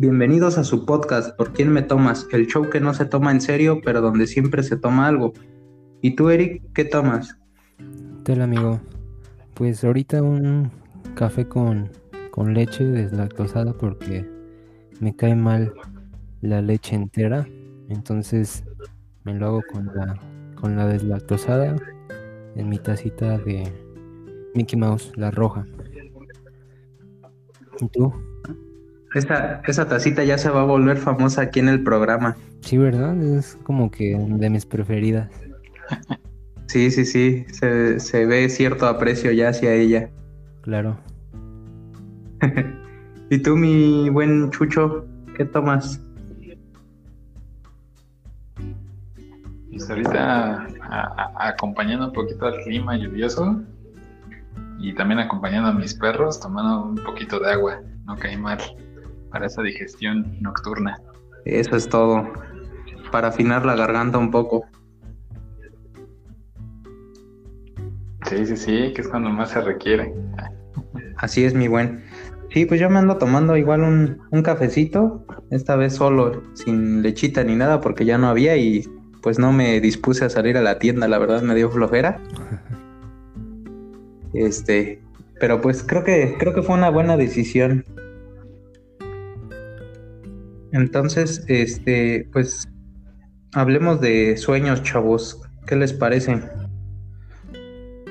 Bienvenidos a su podcast ¿Por quién me tomas? El show que no se toma en serio, pero donde siempre se toma algo. ¿Y tú, Eric, qué tomas? Hola, amigo. Pues ahorita un café con, con leche deslactosada porque me cae mal la leche entera. Entonces me lo hago con la, con la deslactosada en mi tacita de Mickey Mouse, la roja. ¿Y tú? Esa, esa tacita ya se va a volver famosa aquí en el programa. Sí, ¿verdad? Es como que de mis preferidas. Sí, sí, sí. Se, se ve cierto aprecio ya hacia ella. Claro. ¿Y tú, mi buen Chucho, qué tomas? Pues ahorita acompañando un poquito al clima lluvioso y también acompañando a mis perros tomando un poquito de agua, no cae mal para esa digestión nocturna. Eso es todo, para afinar la garganta un poco. Sí, sí, sí, que es cuando más se requiere. Así es, mi buen. Sí, pues yo me ando tomando igual un, un cafecito, esta vez solo, sin lechita ni nada, porque ya no había y pues no me dispuse a salir a la tienda, la verdad me dio flojera. Este, pero pues creo que creo que fue una buena decisión. Entonces, este, pues hablemos de sueños, chavos. ¿Qué les parece?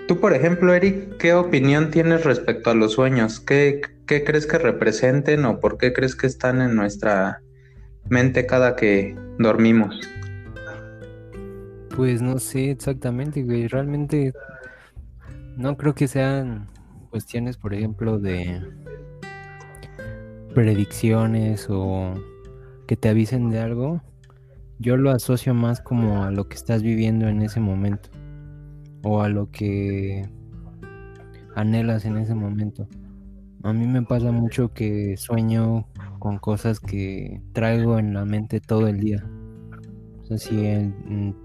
Tú, por ejemplo, Eric, ¿qué opinión tienes respecto a los sueños? ¿Qué, ¿Qué, crees que representen o por qué crees que están en nuestra mente cada que dormimos? Pues no sé exactamente, güey. Realmente no creo que sean cuestiones, por ejemplo, de predicciones o que te avisen de algo. Yo lo asocio más como a lo que estás viviendo en ese momento o a lo que anhelas en ese momento. A mí me pasa mucho que sueño con cosas que traigo en la mente todo el día. O sea, si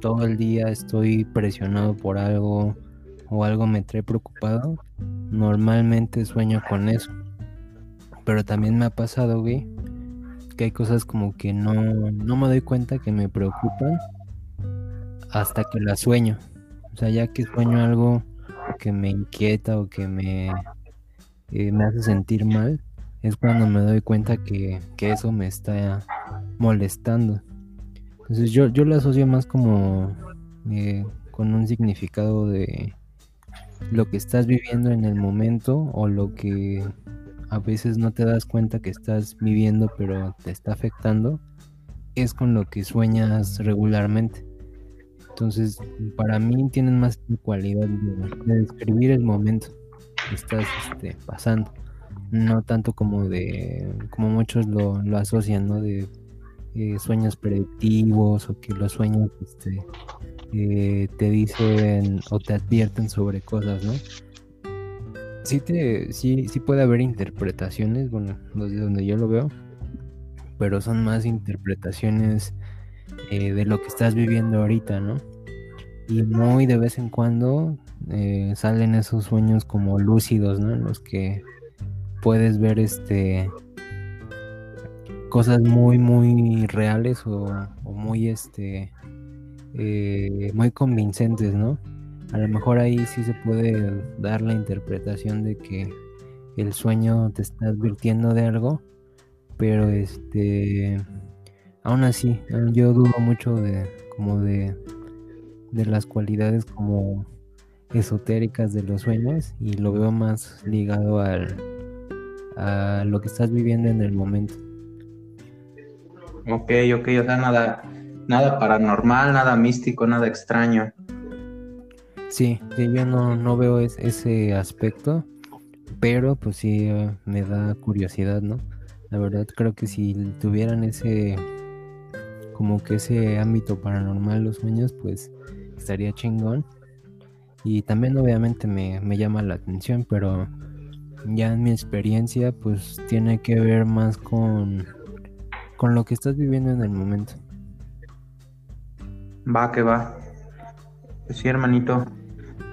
todo el día estoy presionado por algo o algo me trae preocupado, normalmente sueño con eso. Pero también me ha pasado, güey, que hay cosas como que no, no me doy cuenta que me preocupan hasta que las sueño. O sea, ya que sueño algo que me inquieta o que me, eh, me hace sentir mal, es cuando me doy cuenta que, eso me está molestando. Entonces yo, yo lo asocio más como eh, con un significado de lo que estás viviendo en el momento o lo que a veces no te das cuenta que estás viviendo pero te está afectando, es con lo que sueñas regularmente. Entonces, para mí tienen más cualidad de, describir el momento que estás este, pasando. No tanto como de, como muchos lo, asocian, ¿no? De eh, sueños predictivos o que los sueños este, eh, te dicen o te advierten sobre cosas, ¿no? Sí, te, sí, sí puede haber interpretaciones, bueno, desde donde yo lo veo, pero son más interpretaciones eh, de lo que estás viviendo ahorita, ¿no? Y muy de vez en cuando eh, salen esos sueños como lúcidos, ¿no? En los que puedes ver este cosas muy muy reales o, muy este eh, muy convincentes, ¿no? A lo mejor ahí sí se puede dar la interpretación de que el sueño te está advirtiendo de algo, pero este aún así yo dudo mucho de como de de las cualidades como esotéricas de los sueños y lo veo más ligado al a lo que estás viviendo en el momento. Ok, ok, o sea, nada, nada paranormal, nada místico, nada extraño. Sí, yo no, no veo ese aspecto, pero pues sí eh, me da curiosidad, ¿no? La verdad creo que si tuvieran ese, como que ese ámbito paranormal los sueños, pues estaría chingón. Y también obviamente me, me llama la atención, pero ya en mi experiencia pues tiene que ver más con, con lo que estás viviendo en el momento. Va, que va. Sí, hermanito.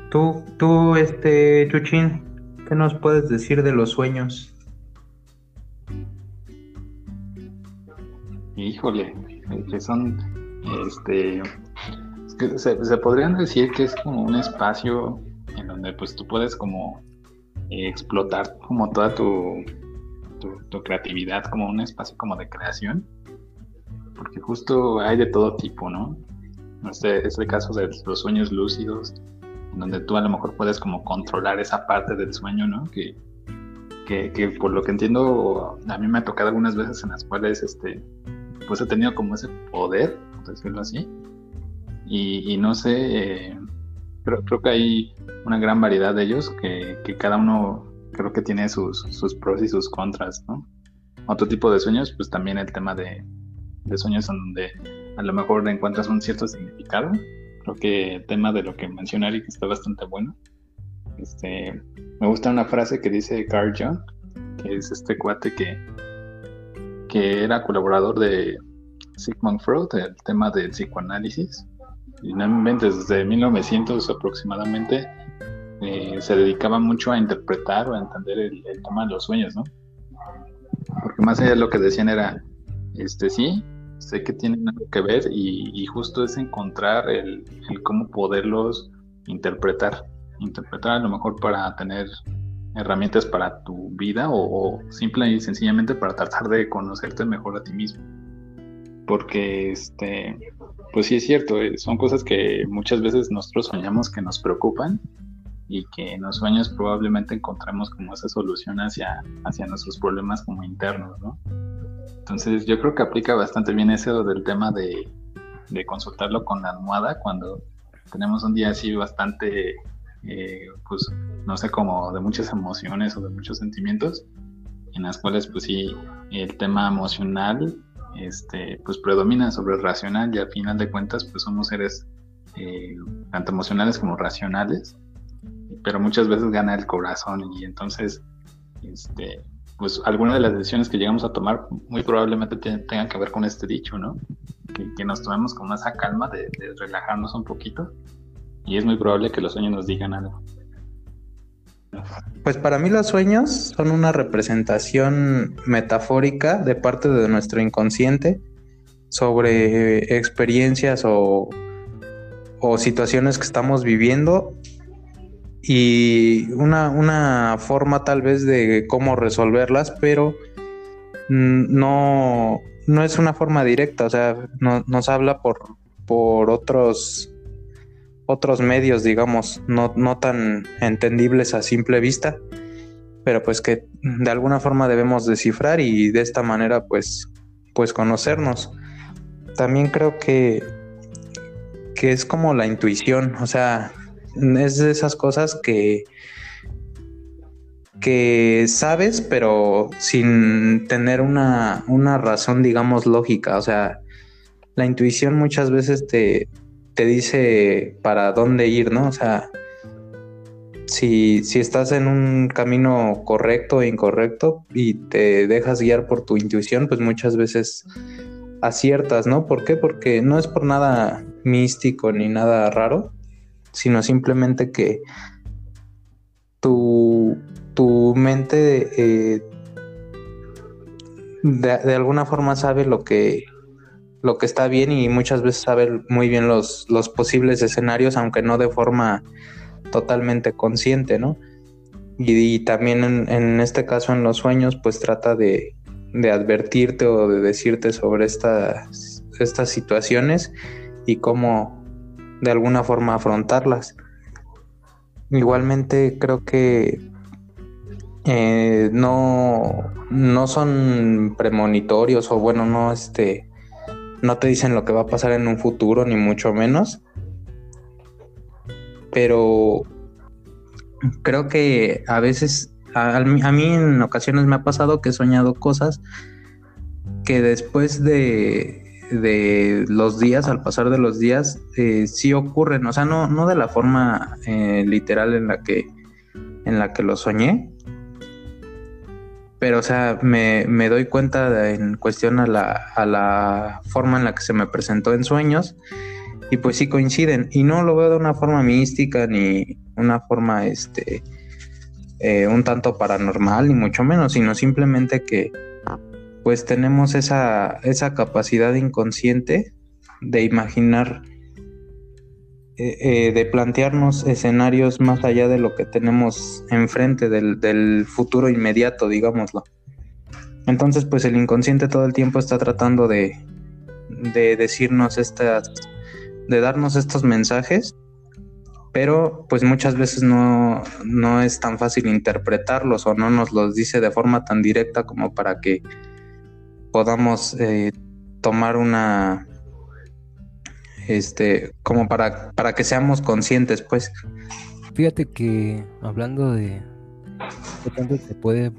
Tú, tú, este, Chuchín, ¿qué nos puedes decir de los sueños? híjole, eh, que son, este, se, podrían decir que es como un espacio en donde pues tú puedes como explotar como toda tu, tu, creatividad, como un espacio como de creación, porque justo hay de todo tipo, ¿no? Este es el caso de los sueños lúcidos, en donde tú a lo mejor puedes como controlar esa parte del sueño, ¿no? Que, que, por lo que entiendo, a mí me ha tocado algunas veces en las cuales, este, pues he tenido como ese poder, por decirlo así, y, no sé, eh, creo, creo que hay una gran variedad de ellos que, que cada uno creo que tiene sus, sus, pros y sus contras, ¿no? Otro tipo de sueños, pues también el tema de, de sueños en donde a lo mejor encuentras un cierto significado. Creo que el tema de lo que menciona Eric está bastante bueno. Este, me gusta una frase que dice Carl Jung, que es este cuate que, que era colaborador de Sigmund Freud, el tema del psicoanálisis. Y desde 1900 aproximadamente eh, se dedicaba mucho a interpretar o a entender el, tema de los sueños, ¿no? Porque más allá lo que decían era, este sí, sé que tienen algo que ver y, justo es encontrar el, cómo poderlos interpretar, interpretar a lo mejor para tener herramientas para tu vida o, o, simple y sencillamente para tratar de conocerte mejor a ti mismo. Porque, este, pues sí es cierto, eh, son cosas que muchas veces nosotros soñamos que nos preocupan y que en los sueños probablemente encontremos como esa solución hacia, hacia nuestros problemas como internos, ¿no? Entonces yo creo que aplica bastante bien eso del tema de, consultarlo con la almohada cuando tenemos un día así bastante, eh, pues, no sé, como de muchas emociones o de muchos sentimientos, en las cuales, pues sí, el tema emocional, este, pues predomina sobre el racional y al final de cuentas, pues somos seres eh, tanto emocionales como racionales, pero muchas veces gana el corazón y entonces, este, pues algunas de las decisiones que llegamos a tomar muy probablemente tengan que ver con este dicho, ¿no? Que, nos tomemos con esa calma de, relajarnos un poquito y es muy probable que los sueños nos digan algo. Pues para mí los sueños son una representación metafórica de parte de nuestro inconsciente sobre experiencias o, o situaciones que estamos viviendo y una, una forma tal vez de cómo resolverlas, pero no, no es una forma directa, o sea, no, nos habla por, por otros, otros medios, digamos, no, no tan entendibles a simple vista, pero pues que de alguna forma debemos descifrar y de esta manera pues, pues conocernos. También creo que, que es como la intuición, o sea, es de esas cosas que que sabes, pero sin tener una, razón, digamos, lógica. O sea, la intuición muchas veces te, te dice para dónde ir, ¿no? O sea, si, si, estás en un camino correcto o incorrecto y te dejas guiar por tu intuición, pues muchas veces aciertas, ¿no? ¿Por qué? Porque no es por nada místico ni nada raro, sino simplemente que tu, tu mente eh, de, alguna forma sabe lo que, lo que está bien y muchas veces sabe muy bien los, los posibles escenarios, aunque no de forma totalmente consciente, ¿no? Y, también en, este caso en los sueños, pues trata de, de advertirte o de decirte sobre estas, estas situaciones y cómo, de alguna forma afrontarlas. Igualmente creo que eh, no, no son premonitorios o bueno, no este no te dicen lo que va a pasar en un futuro, ni mucho menos. Pero creo que a veces, a, a, mí en ocasiones me ha pasado que he soñado cosas que después de, de los días, al pasar de los días, eh, sí ocurren, o sea, no, no de la forma eh, literal en la que en la que lo soñé, pero o sea, me, doy cuenta en cuestión a la, a la forma en la que se me presentó en sueños y pues sí coinciden. Y no lo veo de una forma mística ni una forma este eh, un tanto paranormal ni mucho menos, sino simplemente que pues tenemos esa, esa capacidad inconsciente de imaginar, eh, eh, de plantearnos escenarios más allá de lo que tenemos enfrente, del, del futuro inmediato, digámoslo. Entonces, pues el inconsciente todo el tiempo está tratando de, de decirnos estas, de darnos estos mensajes, pero pues muchas veces no, no es tan fácil interpretarlos o no nos los dice de forma tan directa como para que podamos eh, tomar una, este, como para, para que seamos conscientes, pues. Fíjate que hablando de qué tanto se puede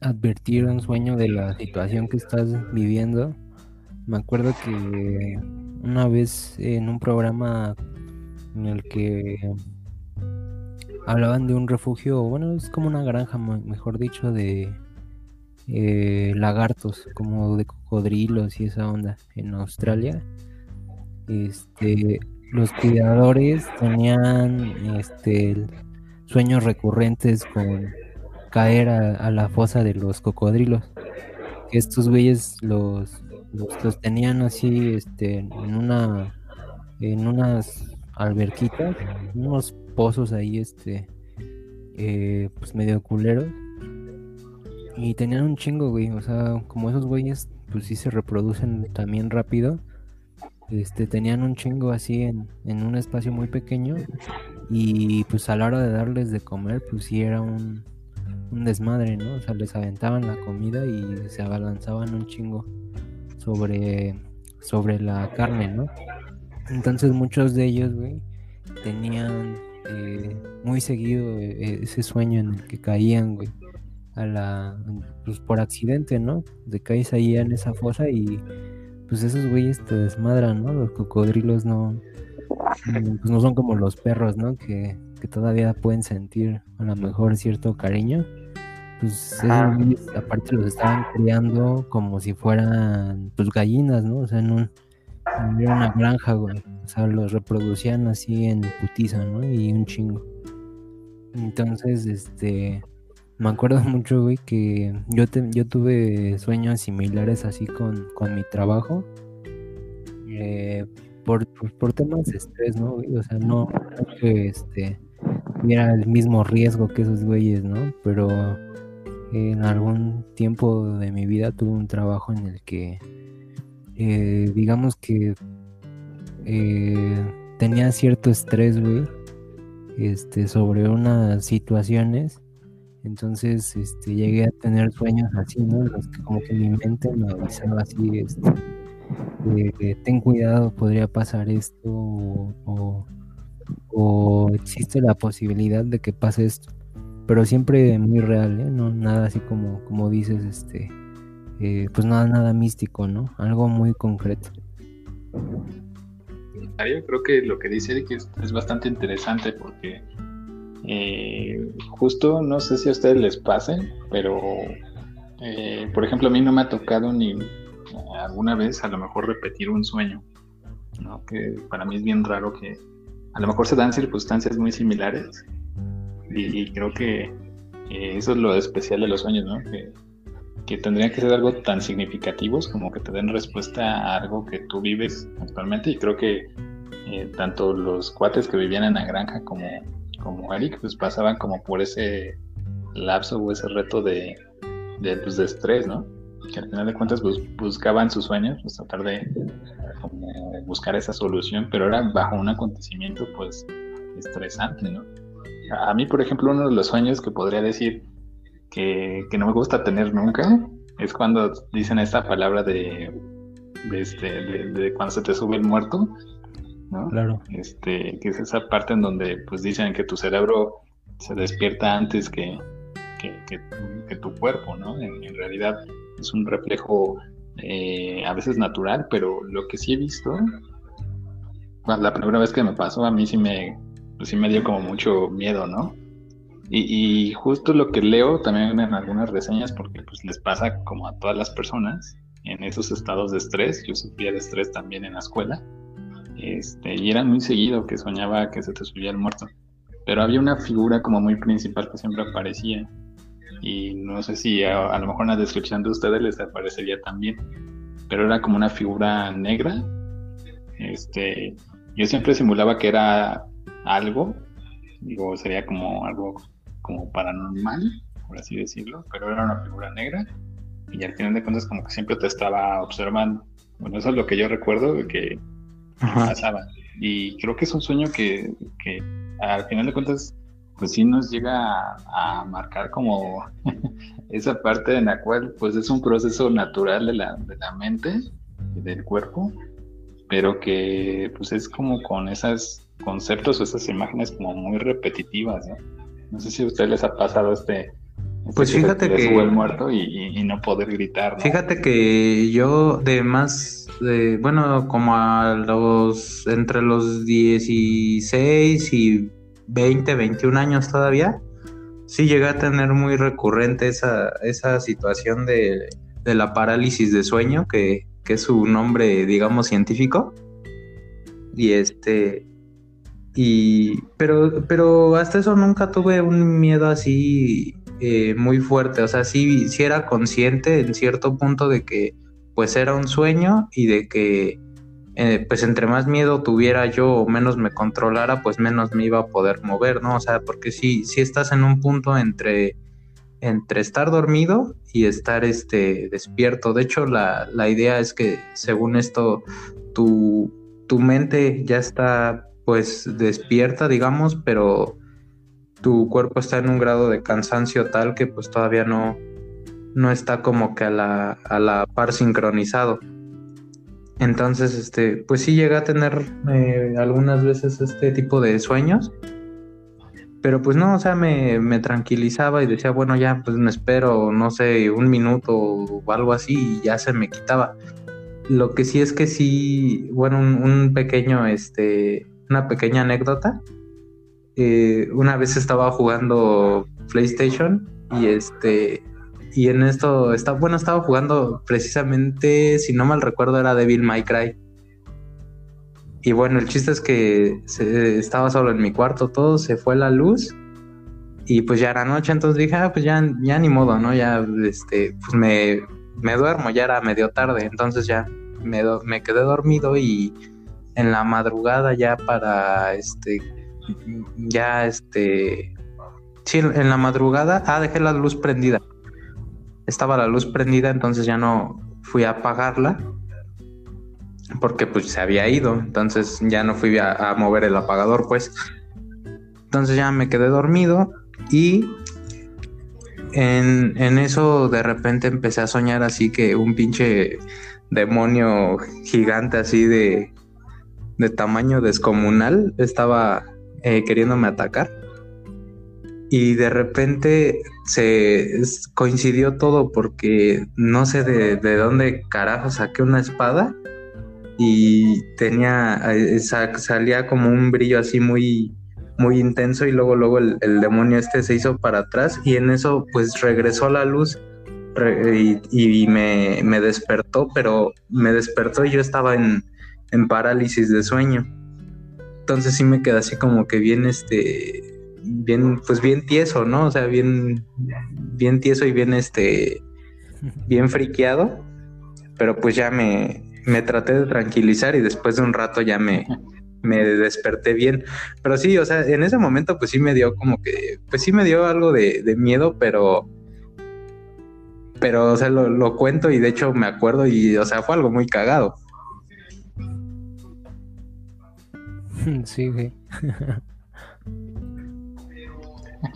advertir un sueño de la situación que estás viviendo, me acuerdo que una vez en un programa en el que hablaban de un refugio, bueno, es como una granja, mejor dicho, de eh, lagartos, como de cocodrilos y esa onda en Australia. Este, los cuidadores tenían este, sueños recurrentes con caer a, la fosa de los cocodrilos. Estos güeyes los, los, tenían así este, en una en unas alberquitas, unos pozos ahí este eh, pues medio culeros y tenían un chingo, güey. O sea, como esos güeyes, pues sí se reproducen también rápido. Este, tenían un chingo así en, en un espacio muy pequeño. Y pues a la hora de darles de comer, pues sí era un, un desmadre, ¿no? O sea, les aventaban la comida y se abalanzaban un chingo sobre, sobre la carne, ¿no? Entonces muchos de ellos, güey, tenían eh, muy seguido eh, ese sueño en el que caían, güey a la pues por accidente, ¿no? De caes ahí en esa fosa y pues esos güeyes te desmadran, ¿no? Los cocodrilos no pues no son como los perros, ¿no? Que, que todavía pueden sentir a lo mejor cierto cariño. Pues esos güeyes aparte los estaban criando como si fueran pues gallinas, ¿no? O sea, en un en una granja, güey. O sea, los reproducían así en putiza, ¿no? Y un chingo. Entonces, este me acuerdo mucho, güey, que yo, yo tuve sueños similares así con, mi trabajo. Eh, por, por, temas de estrés, ¿no? O sea, no, este, tuviera el mismo riesgo que esos güeyes, ¿no? Pero en algún tiempo de mi vida tuve un trabajo en el que, eh, digamos que eh, tenía cierto estrés, güey, este, sobre unas situaciones entonces, este, llegué a tener sueños así, ¿no? Los que como que mi mente me avisaba así, este, ten cuidado, podría pasar esto, o, existe la posibilidad de que pase esto. Pero siempre muy real, ¿eh? No, nada así como, como dices, este, eh, pues nada, nada místico, ¿no? Algo muy concreto. Creo que lo que dice es bastante interesante porque eh, justo, no sé si a ustedes les pase, pero eh, por ejemplo, a mí no me ha tocado ni alguna vez a lo mejor repetir un sueño, ¿no? que para mí es bien raro que a lo mejor se dan circunstancias muy similares y, creo que eh, eso es lo especial de los sueños, ¿no? que, tendrían que ser algo tan significativos como que te den respuesta a algo que tú vives actualmente y creo que tanto los cuates que vivían en la granja como como Eric, pues pasaban como por ese lapso o ese reto de, de, pues, de estrés, ¿no? Que al final de cuentas pues, buscaban sus sueños, pues tratar de buscar esa solución, pero era bajo un acontecimiento pues estresante, ¿no? A mí, por ejemplo, uno de los sueños que podría decir que, que no me gusta tener nunca es cuando dicen esta palabra de, de, este, de cuando se te sube el muerto, Claro. Este, que es esa parte en donde pues dicen que tu cerebro se despierta antes que, que, tu cuerpo, ¿no? En, realidad es un reflejo eh, a veces natural, pero lo que sí he visto, la primera vez que me pasó a mí sí me, pues sí me dio como mucho miedo, ¿no? Y, y, justo lo que leo también en algunas reseñas, porque pues les pasa como a todas las personas en esos estados de estrés, yo sufría de estrés también en la escuela, este, y era muy seguido que soñaba que se te subía el muerto. Pero había una figura como muy principal que siempre aparecía. y no sé si a, lo mejor en la descripción de ustedes les aparecería también, pero era como una figura negra. Este, yo siempre simulaba que era algo, digo, sería como algo como paranormal, por así decirlo, pero era una figura negra y al final de cuentas como que siempre te estaba observando. Bueno, eso es lo que yo recuerdo de que pasaba. Y creo que es un sueño que, que al final de cuentas pues sí nos llega a, marcar como esa parte en la cual pues es un proceso natural de la, de la mente y del cuerpo, pero que pues es como con esos conceptos o esas imágenes como muy repetitivas, ¿no? No sé si a ustedes les ha pasado este... este pues fíjate que... el muerto y, no poder gritar. Fíjate que yo de más, de, bueno, como a los, entre los 16 y 20, 21 años todavía, sí llegué a tener muy recurrente esa, esa situación de, la parálisis de sueño, que, que, es su nombre, digamos, científico. Y este. Y. Pero, pero hasta eso nunca tuve un miedo así eh, muy fuerte. O sea, sí, sí era consciente en cierto punto de que pues era un sueño y de que eh, pues entre más miedo tuviera yo o menos me controlara, pues menos me iba a poder mover, ¿no? O sea, porque si, si estás en un punto entre, entre estar dormido y estar este, despierto. De hecho, la, idea es que según esto, tu, tu mente ya está pues despierta, digamos, pero tu cuerpo está en un grado de cansancio tal que pues todavía no, no está como que a la, a la par sincronizado. Entonces, este, pues sí llegué a tener eh, algunas veces este tipo de sueños. Pero pues no, o sea, me, tranquilizaba y decía, bueno, ya, pues me espero, no sé, un minuto o algo así y ya se me quitaba. Lo que sí es que sí, bueno, un, pequeño, este, una pequeña anécdota. Eh, una vez estaba jugando PlayStation y este, y en esto, está, bueno, estaba jugando precisamente, si no mal recuerdo, era Devil May Cry. Y bueno, el chiste es que estaba solo en mi cuarto, todo, se fue la luz y pues ya era noche, entonces dije, ah, pues ya, ya ni modo, ¿no? Ya, este, pues me, me duermo, ya era medio tarde, entonces ya me, me quedé dormido y en la madrugada ya para, este, ya, este, sí, en la madrugada, ah, dejé la luz prendida estaba la luz prendida, entonces ya no fui a apagarla porque pues se había ido, entonces ya no fui a, mover el apagador, pues. Entonces ya me quedé dormido y en, eso de repente empecé a soñar así que un pinche demonio gigante así de, de tamaño descomunal estaba eh, queriéndome atacar y de repente se coincidió todo porque no sé de, dónde carajo saqué una espada y tenía eh, salía como un brillo así muy muy intenso y luego luego el, demonio este se hizo para atrás y en eso pues regresó la luz y, me, me, despertó pero me despertó y yo estaba en, en parálisis de sueño. Entonces sí me quedé así como que bien este bien, pues bien tieso, ¿no? O sea, bien, bien tieso y bien, este, bien friqueado. Pero pues ya me, me traté de tranquilizar y después de un rato ya me, me desperté bien. Pero sí, o sea, en ese momento pues sí me dio como que, pues sí me dio algo de, de miedo, pero, pero, o sea, lo, lo, cuento y de hecho me acuerdo y, o sea, fue algo muy cagado. Sí, güey.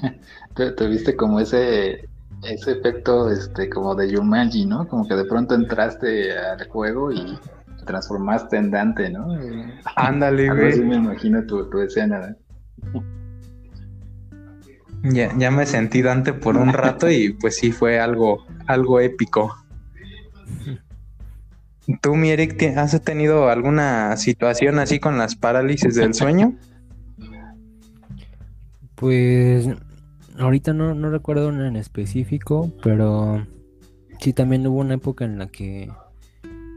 Tuviste como ese ese efecto este como de Yumanji, ¿no? Como que de pronto entraste al juego y te transformaste en Dante, ¿no? Ándale, güey. Así me imagino tu, escena. Ya, ya me sentí Dante por un rato y pues sí fue algo, algo épico. ¿Tú, mi Eric, has tenido alguna situación así con las parálisis del sueño? Pues ahorita no, no recuerdo en específico, pero sí también hubo una época en la que,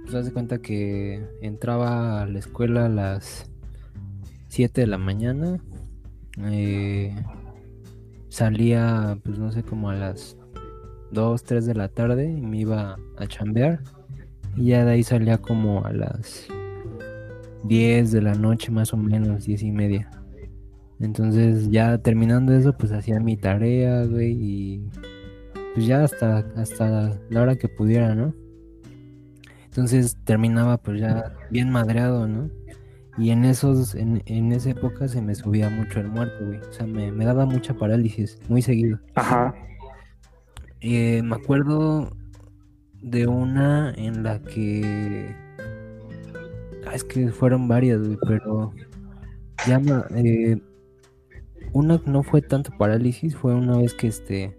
pues de cuenta que entraba a la escuela a las 7 de la mañana, eh, salía, pues no sé, como a las 2, 3 de la tarde y me iba a chambear. Y ya de ahí salía como a las 10 de la noche más o menos, 10 y media. Entonces ya terminando eso, pues hacía mi tarea, güey, y pues ya hasta, hasta la hora que pudiera, ¿no? Entonces terminaba pues ya bien madreado, ¿no? Y en esos, en, en esa época se me subía mucho el muerto, güey. O sea, me, me daba mucha parálisis, muy seguido. Ajá. Eh, me acuerdo de una en la que. Ah, es que fueron varias, güey, pero. Ya me- eh, una no fue tanto parálisis, fue una vez que este.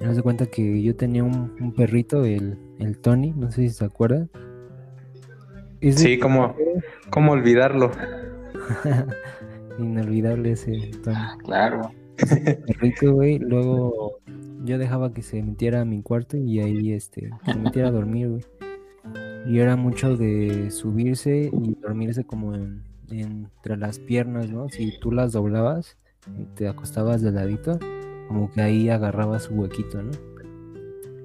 Me das cuenta que yo tenía un, un perrito, el, el Tony, no sé si se acuerdan. Ese Sí, ¿cómo, cómo olvidarlo? Inolvidable ese Tony. Claro. perrito, güey. Luego yo dejaba que se metiera a mi cuarto y ahí este, se metiera a dormir, güey. Y era mucho de subirse y dormirse como en- entre las piernas, ¿no? Si tú las doblabas te acostabas de ladito, como que ahí agarraba su huequito, ¿no?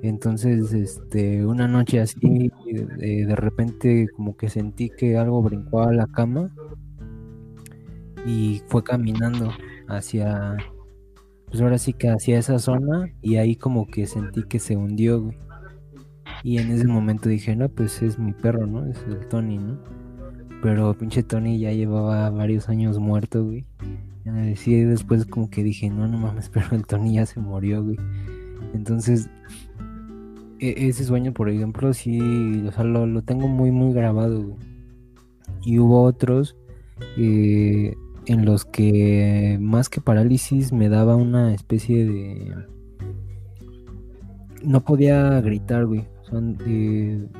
Entonces, este, una noche así, de, de repente como que sentí que algo brincó a la cama y fue caminando hacia, pues ahora sí que hacia esa zona y ahí como que sentí que se hundió, güey. Y en ese momento dije, no, pues es mi perro, ¿no? Es el Tony, ¿no? Pero pinche Tony ya llevaba varios años muerto, güey. Y después como que dije, no, no mames, pero el Tony ya se murió, güey. Entonces, e- ese sueño, por ejemplo, sí, o sea, lo, lo tengo muy, muy grabado, güey. Y hubo otros eh, en los que más que parálisis me daba una especie de... No podía gritar, güey.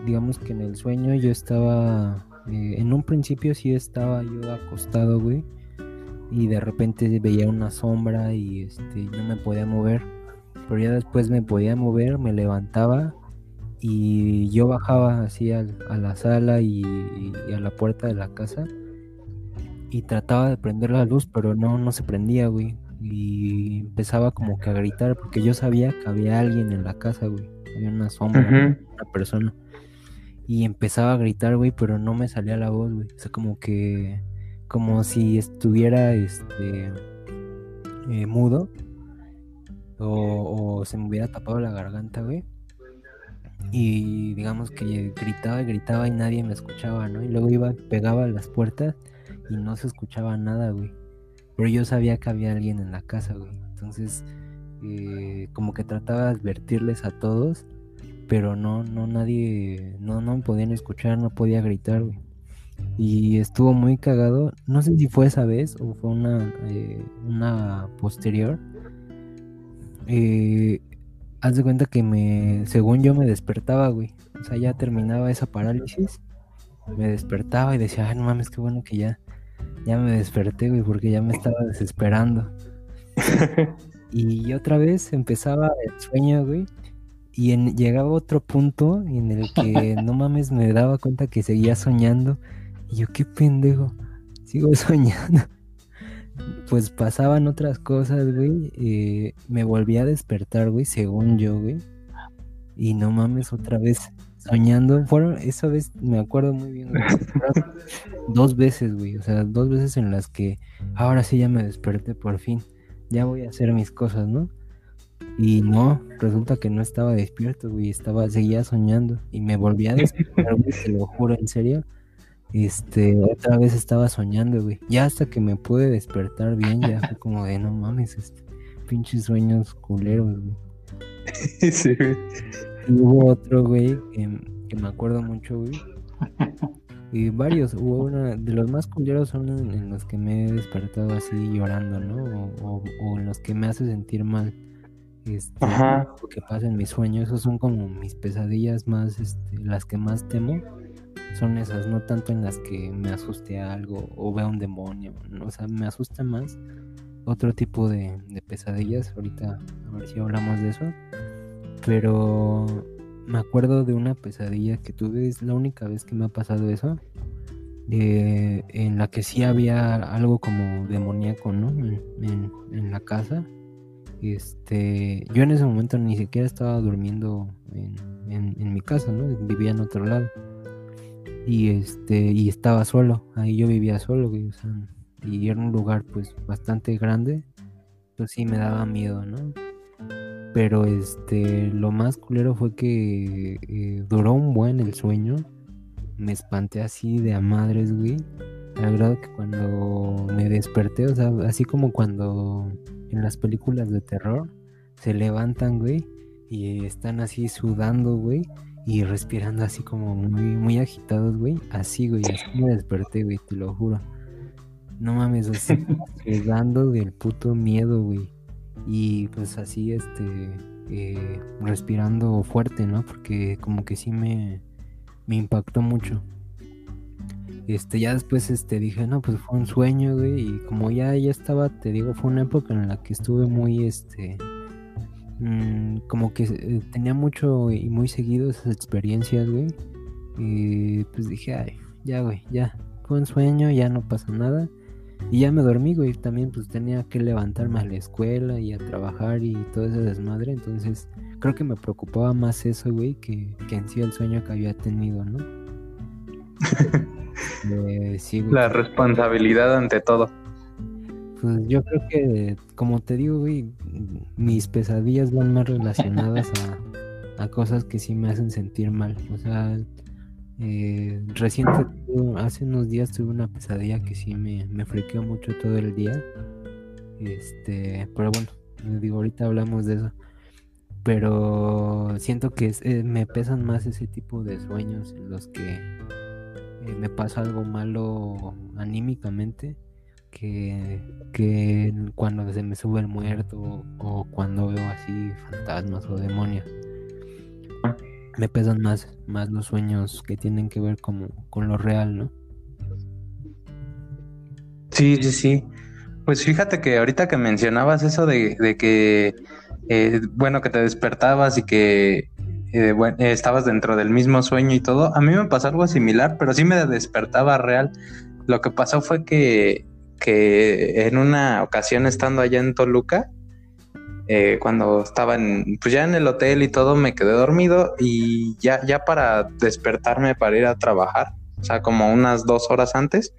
Digamos que en el sueño yo estaba... eh, en un principio sí estaba yo acostado, güey. Y de repente veía una sombra y este, no me podía mover. Pero ya después me podía mover, me levantaba y yo bajaba así a, la sala y, y a la puerta de la casa y trataba de prender la luz, pero no, no se prendía, güey. Y empezaba como que a gritar porque yo sabía que había alguien en la casa, güey. Había una sombra, una persona. Y empezaba a gritar, güey, pero no me salía la voz, güey. O sea, como que, como si estuviera, este, eh, mudo. O, se me hubiera tapado la garganta, güey. Y digamos que gritaba y gritaba y nadie me escuchaba, ¿no? Y luego iba, pegaba las puertas y no se escuchaba nada, güey. Pero yo sabía que había alguien en la casa, güey. Entonces, eh, como que trataba de advertirles a todos, pero no, no, nadie, no, no me podían escuchar, no podía gritar, güey. Y estuvo muy cagado. No sé si fue esa vez o fue una, eh, una posterior. Eh, haz de cuenta que me, según yo me despertaba, güey. O sea, ya terminaba esa parálisis. Me despertaba y decía, ay, no mames, qué bueno que ya, ya me desperté, güey, porque ya me estaba desesperando. Y otra vez empezaba el sueño, güey. Y en- llegaba otro punto en el que no mames me daba cuenta que seguía soñando. Yo, qué pendejo, sigo soñando. Pues pasaban otras cosas, güey. eh, me volví a despertar, güey, según yo, güey. Y no mames, otra vez soñando. Fueron, esa vez me acuerdo muy bien, güey, dos veces, güey. O sea, dos veces en las que ahora sí ya me desperté por fin. Ya voy a hacer mis cosas, ¿no? Y no, resulta que no estaba despierto, güey, estaba, seguía soñando y me volví a despertar, güey, te lo juro, en serio. Este, otra vez estaba soñando, güey. Ya hasta que me pude despertar bien, ya fue como de no mames, este, pinches sueños culeros, güey. Sí, güey. Y hubo otro, güey, que, que me acuerdo mucho, güey. Y varios, hubo una, de los más culeros son en, en los que me he despertado así llorando, ¿no? O, o- o en los que me hace sentir mal. Este, Ajá. lo que pasa en mis sueños, esos son como mis pesadillas más, este, las que más temo. Son esas, no tanto en las que me asuste algo o vea un demonio, ¿no? o sea, me asusta más otro tipo de, de pesadillas. Ahorita a ver si hablamos de eso. Pero me acuerdo de una pesadilla que tuve, es la única vez que me ha pasado eso, eh, en la que sí había algo como demoníaco, ¿no? En, en- en la casa. este, yo en ese momento ni siquiera estaba durmiendo en, en mi casa, ¿no? Vivía en otro lado y este y estaba solo ahí yo vivía solo y era un lugar pues bastante grande pues sí me daba miedo no pero este lo más culero fue que eh, duró un buen el sueño me espanté así de a madres güey al grado que cuando me desperté o sea así como cuando en las películas de terror se levantan güey y están así sudando güey y respirando así como muy, muy agitados, güey. Así, güey, así me desperté, güey, te lo juro. No mames, así, sudando del puto miedo, güey. Y pues así, este, eh, respirando fuerte, ¿no? Porque como que sí me, me impactó mucho. Este, ya después, este, dije, no, pues fue un sueño, güey. Y como ya, ya estaba, te digo, fue una época en la que estuve muy, este, Mm, como que eh, tenía mucho y muy seguido esas experiencias, güey. Y pues dije, ay, ya, güey, ya. Fue un sueño, ya no pasa nada. Y ya me dormí, güey. También pues tenía que levantarme a la escuela y a trabajar y todo ese desmadre. Entonces creo que me preocupaba más eso, güey, que, que en sí el sueño que había tenido, ¿no? Eh, sí, güey. La responsabilidad ante todo. Pues yo creo que, como te digo, güey, mis pesadillas van más relacionadas a, cosas que sí me hacen sentir mal. O sea, eh, reciente, hace unos días tuve una pesadilla que sí me, me friqueó mucho todo el día. Este, pero bueno, digo, ahorita hablamos de eso. Pero siento que eh, me pesan más ese tipo de sueños en los que eh, me pasa algo malo anímicamente que, que cuando se me sube el muerto o cuando veo así fantasmas o demonios. Me pesan más, más los sueños que tienen que ver como con lo real, ¿no? Sí, sí, sí. Pues fíjate que ahorita que mencionabas eso de, que, eh, bueno, que te despertabas y que eh, estabas dentro del mismo sueño y todo, a mí me pasó algo similar, pero sí me despertaba real. Lo que pasó fue que que en una ocasión estando allá en Toluca, eh, cuando estaba en, pues ya en el hotel y todo, me quedé dormido y ya, ya para despertarme para ir a trabajar, o sea, como unas dos horas antes,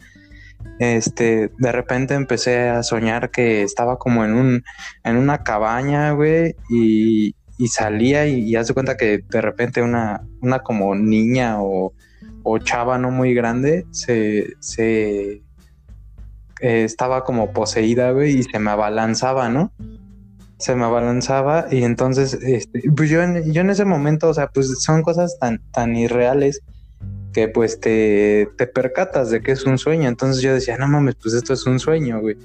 este, de repente empecé a soñar que estaba como en un, en una cabaña, güey, y, salía y, y hace cuenta que de repente una, una como niña o, o chava no muy grande se, se eh, estaba como poseída, güey, y se me abalanzaba, ¿no? Se me abalanzaba y entonces, este, pues yo en, yo en ese momento, o sea, pues son cosas tan, tan irreales que pues te, te percatas de que es un sueño. Entonces yo decía, no mames, pues esto es un sueño, güey.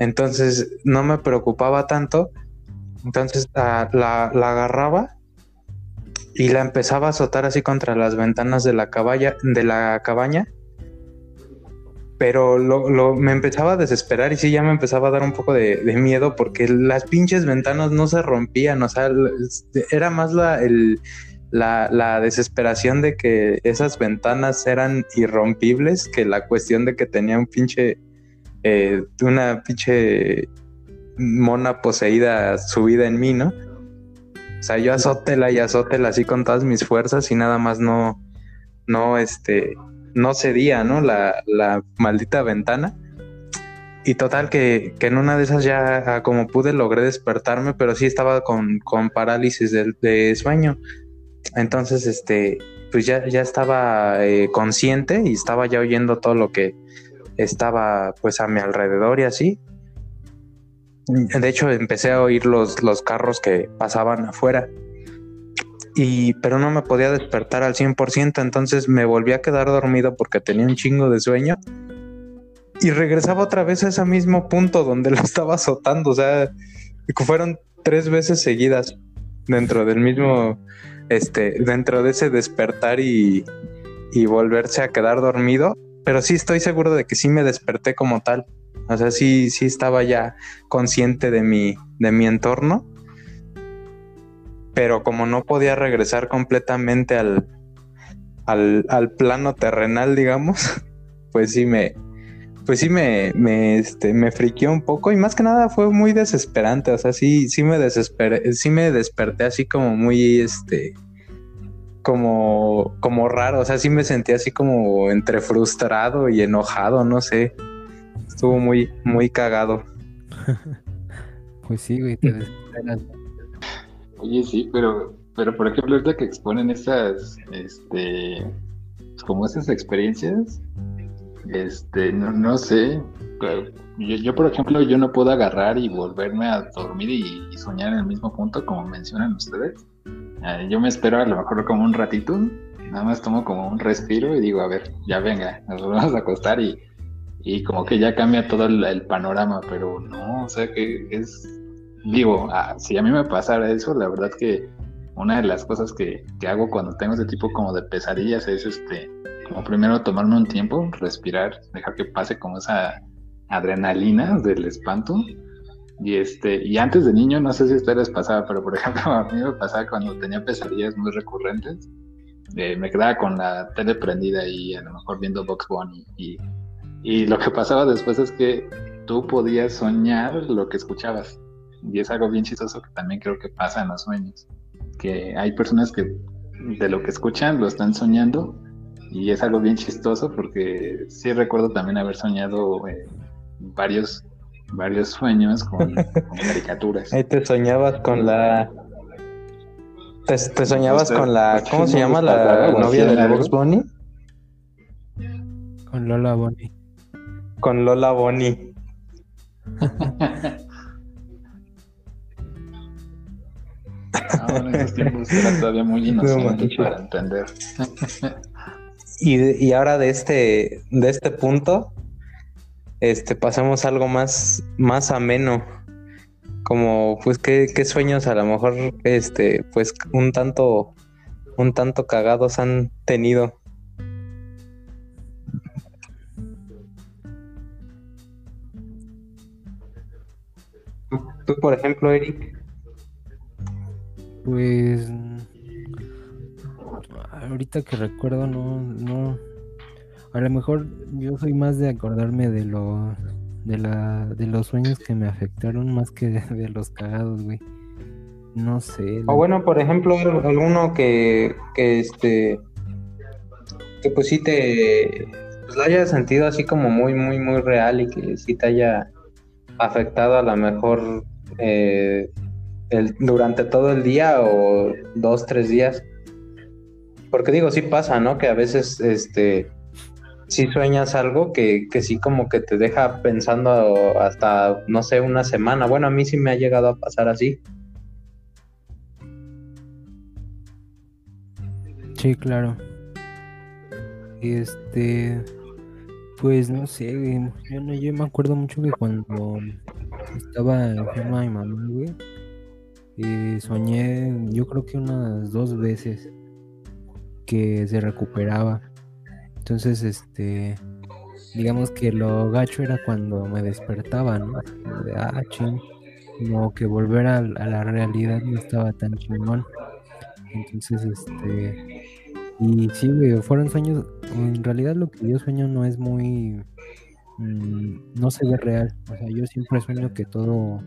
Entonces no me preocupaba tanto. Entonces la, la, agarraba y la empezaba a azotar así contra las ventanas de la, caballa, de la cabaña pero me empezaba a desesperar y sí, ya me empezaba a dar un poco de, miedo porque las pinches ventanas no se rompían, o sea, era más la, la, desesperación de que esas ventanas eran irrompibles que la cuestión de que tenía un pinche, eh, una pinche mona poseída subida en mí, ¿no? O sea, yo azótela y azótela así con todas mis fuerzas y nada más no, no, este, no cedía, ¿no? La, la maldita ventana. Y total que, en una de esas ya ah, como pude logré despertarme, pero sí estaba con, parálisis de, sueño. Entonces, este, pues ya, ya estaba eh, consciente y estaba ya oyendo todo lo que estaba pues a mi alrededor y así. De hecho, empecé a oír los, los carros que pasaban afuera y pero no me podía despertar al 100%, entonces me volví a quedar dormido porque tenía un chingo de sueño. Y regresaba otra vez a ese mismo punto donde lo estaba azotando, o sea, fueron tres veces seguidas dentro del mismo, este, dentro de ese despertar y, y volverse a quedar dormido, pero sí estoy seguro de que sí me desperté como tal, o sea, sí, sí estaba ya consciente de mi, de mi entorno pero como no podía regresar completamente al, al, plano terrenal, digamos, pues sí me, pues sí me, me, este, me friqueó un poco y más que nada fue muy desesperante, o sea, sí, sí me desesperé, sí me desperté así como muy, este, como, como raro, o sea, sí me sentí así como entre frustrado y enojado, no sé, estuvo muy, muy cagado. pues sí, güey, te desesperas. Oye, sí, pero, pero por ejemplo, ahorita que exponen estas, este, como esas experiencias, este, no, no sé. Yo, yo, por ejemplo, yo no puedo agarrar y volverme a dormir y, soñar en el mismo punto como mencionan ustedes. Eh, yo me espero a lo mejor como un ratito, nada más tomo como un respiro y digo, a ver, ya venga, nos vamos a acostar y, y como que ya cambia todo el, panorama, pero no, o sea que es, digo, ah, si a mí me pasara eso, la verdad que una de las cosas que, que hago cuando tengo ese tipo como de pesadillas es este como primero tomarme un tiempo, respirar, dejar que pase como esa adrenalina del espanto. Y este, y antes de niño, no sé si a ustedes pasaba, pero por ejemplo, a mí me pasaba cuando tenía pesadillas muy recurrentes. Eh, me quedaba con la tele prendida y a lo mejor viendo Box Bunny. Y, y lo que pasaba después es que tú podías soñar lo que escuchabas. Y es algo bien chistoso que también creo que pasa en los sueños. Que hay personas que de lo que escuchan lo están soñando y es algo bien chistoso porque sí recuerdo también haber soñado eh, varios varios sueños con, caricaturas. Ahí te soñabas con la te, soñabas con la ¿cómo se llama la novia de Box Bunny? Con Lola Bunny. Con Lola Bunny. en esos tiempos era todavía muy inocente para entender. Y, ahora de este, de este punto, este, pasamos a algo más, más ameno. Como, pues, ¿qué, qué sueños a lo mejor, este, pues, un tanto, un tanto cagados han tenido. Tú, por ejemplo, Eric. Pues ahorita que recuerdo, no, no. A lo mejor yo soy más de acordarme de lo, de la, de los sueños que me afectaron más que de, los cagados, güey. No sé. O bueno, por ejemplo, alguno que, que este, que pues sí te, pues lo haya sentido así como muy, muy, muy real y que sí te haya afectado a lo mejor eh, durante todo el día o dos, tres días. Porque digo, sí pasa, ¿no? Que a veces, este, sí sueñas algo que, que sí como que te deja pensando hasta, no sé, una semana. Bueno, a mí sí me ha llegado a pasar así. Sí, claro. Este, pues no sé. Yo, no, yo me acuerdo mucho que cuando estaba enferma mi mamá, güey, eh, soñé, yo creo que unas dos veces que se recuperaba. Entonces, este, digamos que lo gacho era cuando me despertaba, ¿no? Ah, como que volver a, la realidad no estaba tan chingón. Entonces, este, y sí, fueron sueños, en realidad lo que yo sueño no es muy, mm, no se ve real. O sea, yo siempre sueño que todo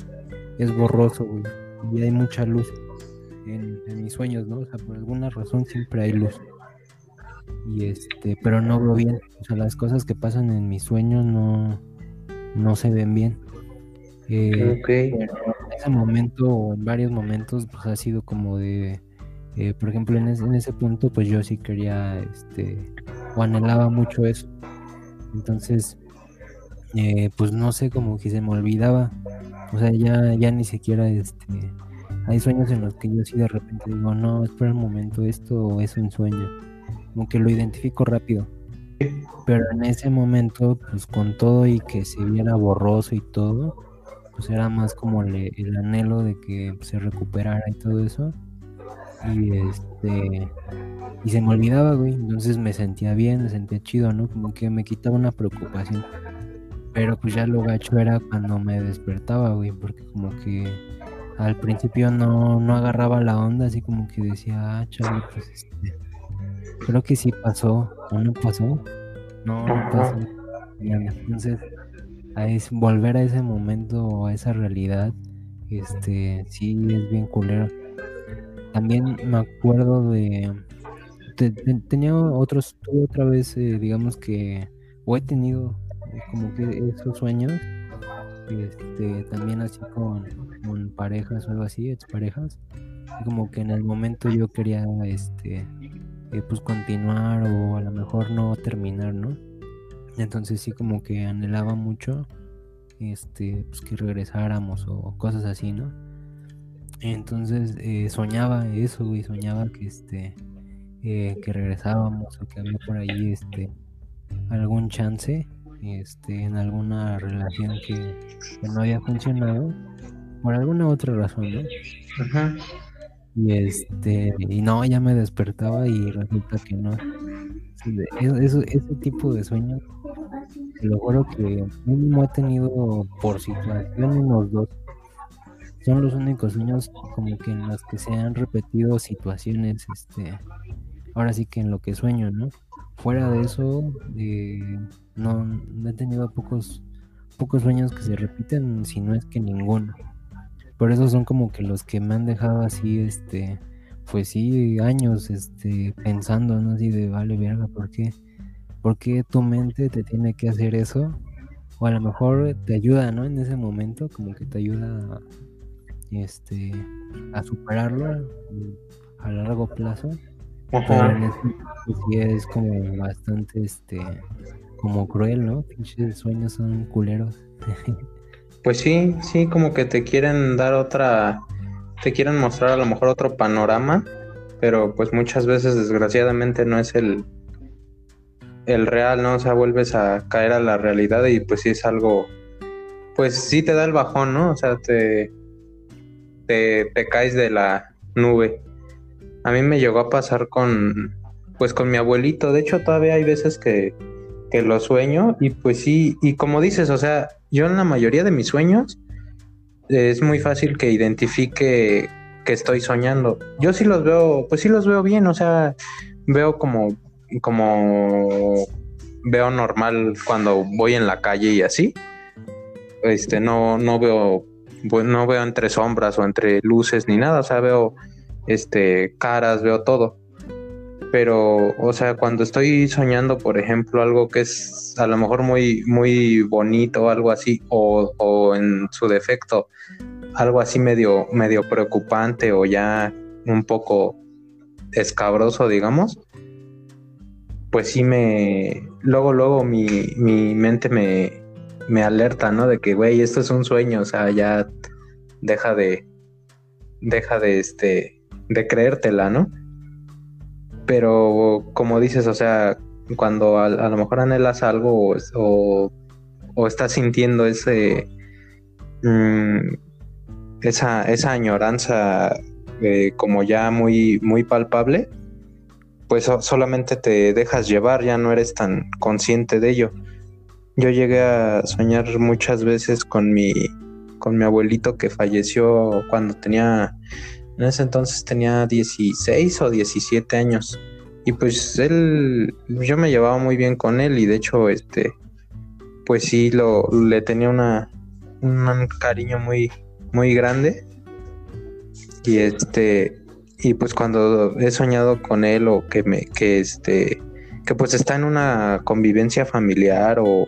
es borroso, güey, y hay mucha luz en, en mis sueños, ¿no? O sea, por alguna razón siempre hay luz. Y este pero no veo bien. O sea las cosas que pasan en mis sueños no no se ven bien. Eh, en ese momento o en varios momentos pues ha sido como de eh, por ejemplo en, en, ese punto pues yo sí quería este o anhelaba mucho eso. Entonces eh, pues no sé como que se me olvidaba o sea ya ya ni siquiera este hay sueños en los que yo sí de repente digo no espera un momento esto es un sueño como que lo identifico rápido. Pero en ese momento, pues con todo y que se viera borroso y todo, pues era más como el anhelo de que se recuperara y todo eso. Y este y se me olvidaba, güey. Entonces me sentía bien, me sentía chido, ¿no? Como que me quitaba una preocupación. Pero pues ya lo gacho era cuando me despertaba, güey, porque como que al principio no, no agarraba la onda, así como que decía, ah, chaval, pues este Creo que sí pasó. ¿O no pasó? No, no pasó. Entonces, a volver a ese momento o a esa realidad, este, sí es bien culero. También me acuerdo de, tenía otros, tuve otra vez, eh, digamos que, o he tenido como que esos sueños, este, también así con, con parejas o algo así, exparejas, como que en el momento yo quería, este, eh, pues continuar o a lo mejor no terminar, ¿no? Entonces sí como que anhelaba mucho este pues que regresáramos o cosas así, ¿no? Entonces eh, soñaba eso, y soñaba que este eh, que regresábamos o que había por ahí este algún chance este en alguna relación que, no había funcionado por alguna otra razón, ¿no? Y este, y no, ya me despertaba y resulta que no. ese tipo de sueños lo juro que mínimo he tenido por situación unos dos. Son los únicos sueños como que en los que se han repetido situaciones, este, ahora sí que en lo que sueño, ¿no? Fuera de eso, eh, no, he tenido pocos, pocos sueños que se repiten, si no es que ninguno. Por eso son como que los que me han dejado así, este, pues sí, años, este, pensando, ¿no? Así de, vale, verga, ¿por qué? ¿Por qué tu mente te tiene que hacer eso? O a lo mejor te ayuda, ¿no? En ese momento, como que te ayuda este, a superarlo a largo plazo. Pero en ese pues sí es como bastante, este, como cruel, ¿no? Pinches sueños son culeros. pues sí, sí, como que te quieren dar otra, te quieren mostrar a lo mejor otro panorama, pero pues muchas veces desgraciadamente no es el, el real, ¿no? O sea, vuelves a caer a la realidad y pues sí es algo, pues sí te da el bajón, ¿no? O sea, te, te, caes de la nube. A mí me llegó a pasar con, pues con mi abuelito. De hecho, todavía hay veces que, que lo sueño y pues sí, y como dices, o sea, yo en la mayoría de mis sueños es muy fácil que identifique que estoy soñando. Yo sí los veo, pues sí los veo bien, o sea, veo como como veo normal cuando voy en la calle y así. Este, no, no veo, pues, no veo entre sombras o entre luces ni nada, o sea, veo este caras, veo todo. Pero, o sea, cuando estoy soñando, por ejemplo, algo que es a lo mejor muy, muy bonito algo así, o, o en su defecto, algo así medio, medio preocupante o ya un poco escabroso, digamos, pues sí me, luego, luego mi, mi mente me, me alerta, ¿no? De que, güey, esto es un sueño, o sea, ya deja de, deja de, este, de creértela, ¿no? Pero como dices, o sea, cuando a, lo mejor anhelas algo o, o, estás sintiendo ese, mm, esa, esa añoranza eh, como ya muy, muy palpable, pues solamente te dejas llevar, ya no eres tan consciente de ello. Yo llegué a soñar muchas veces con mi, con mi abuelito que falleció cuando tenía, en ese entonces tenía 16 o 17 años. Y pues él, yo me llevaba muy bien con él y de hecho, este, pues sí, lo, le tenía una, un cariño muy, muy grande. Y este, y pues cuando he soñado con él o que me que este que pues está en una convivencia familiar o,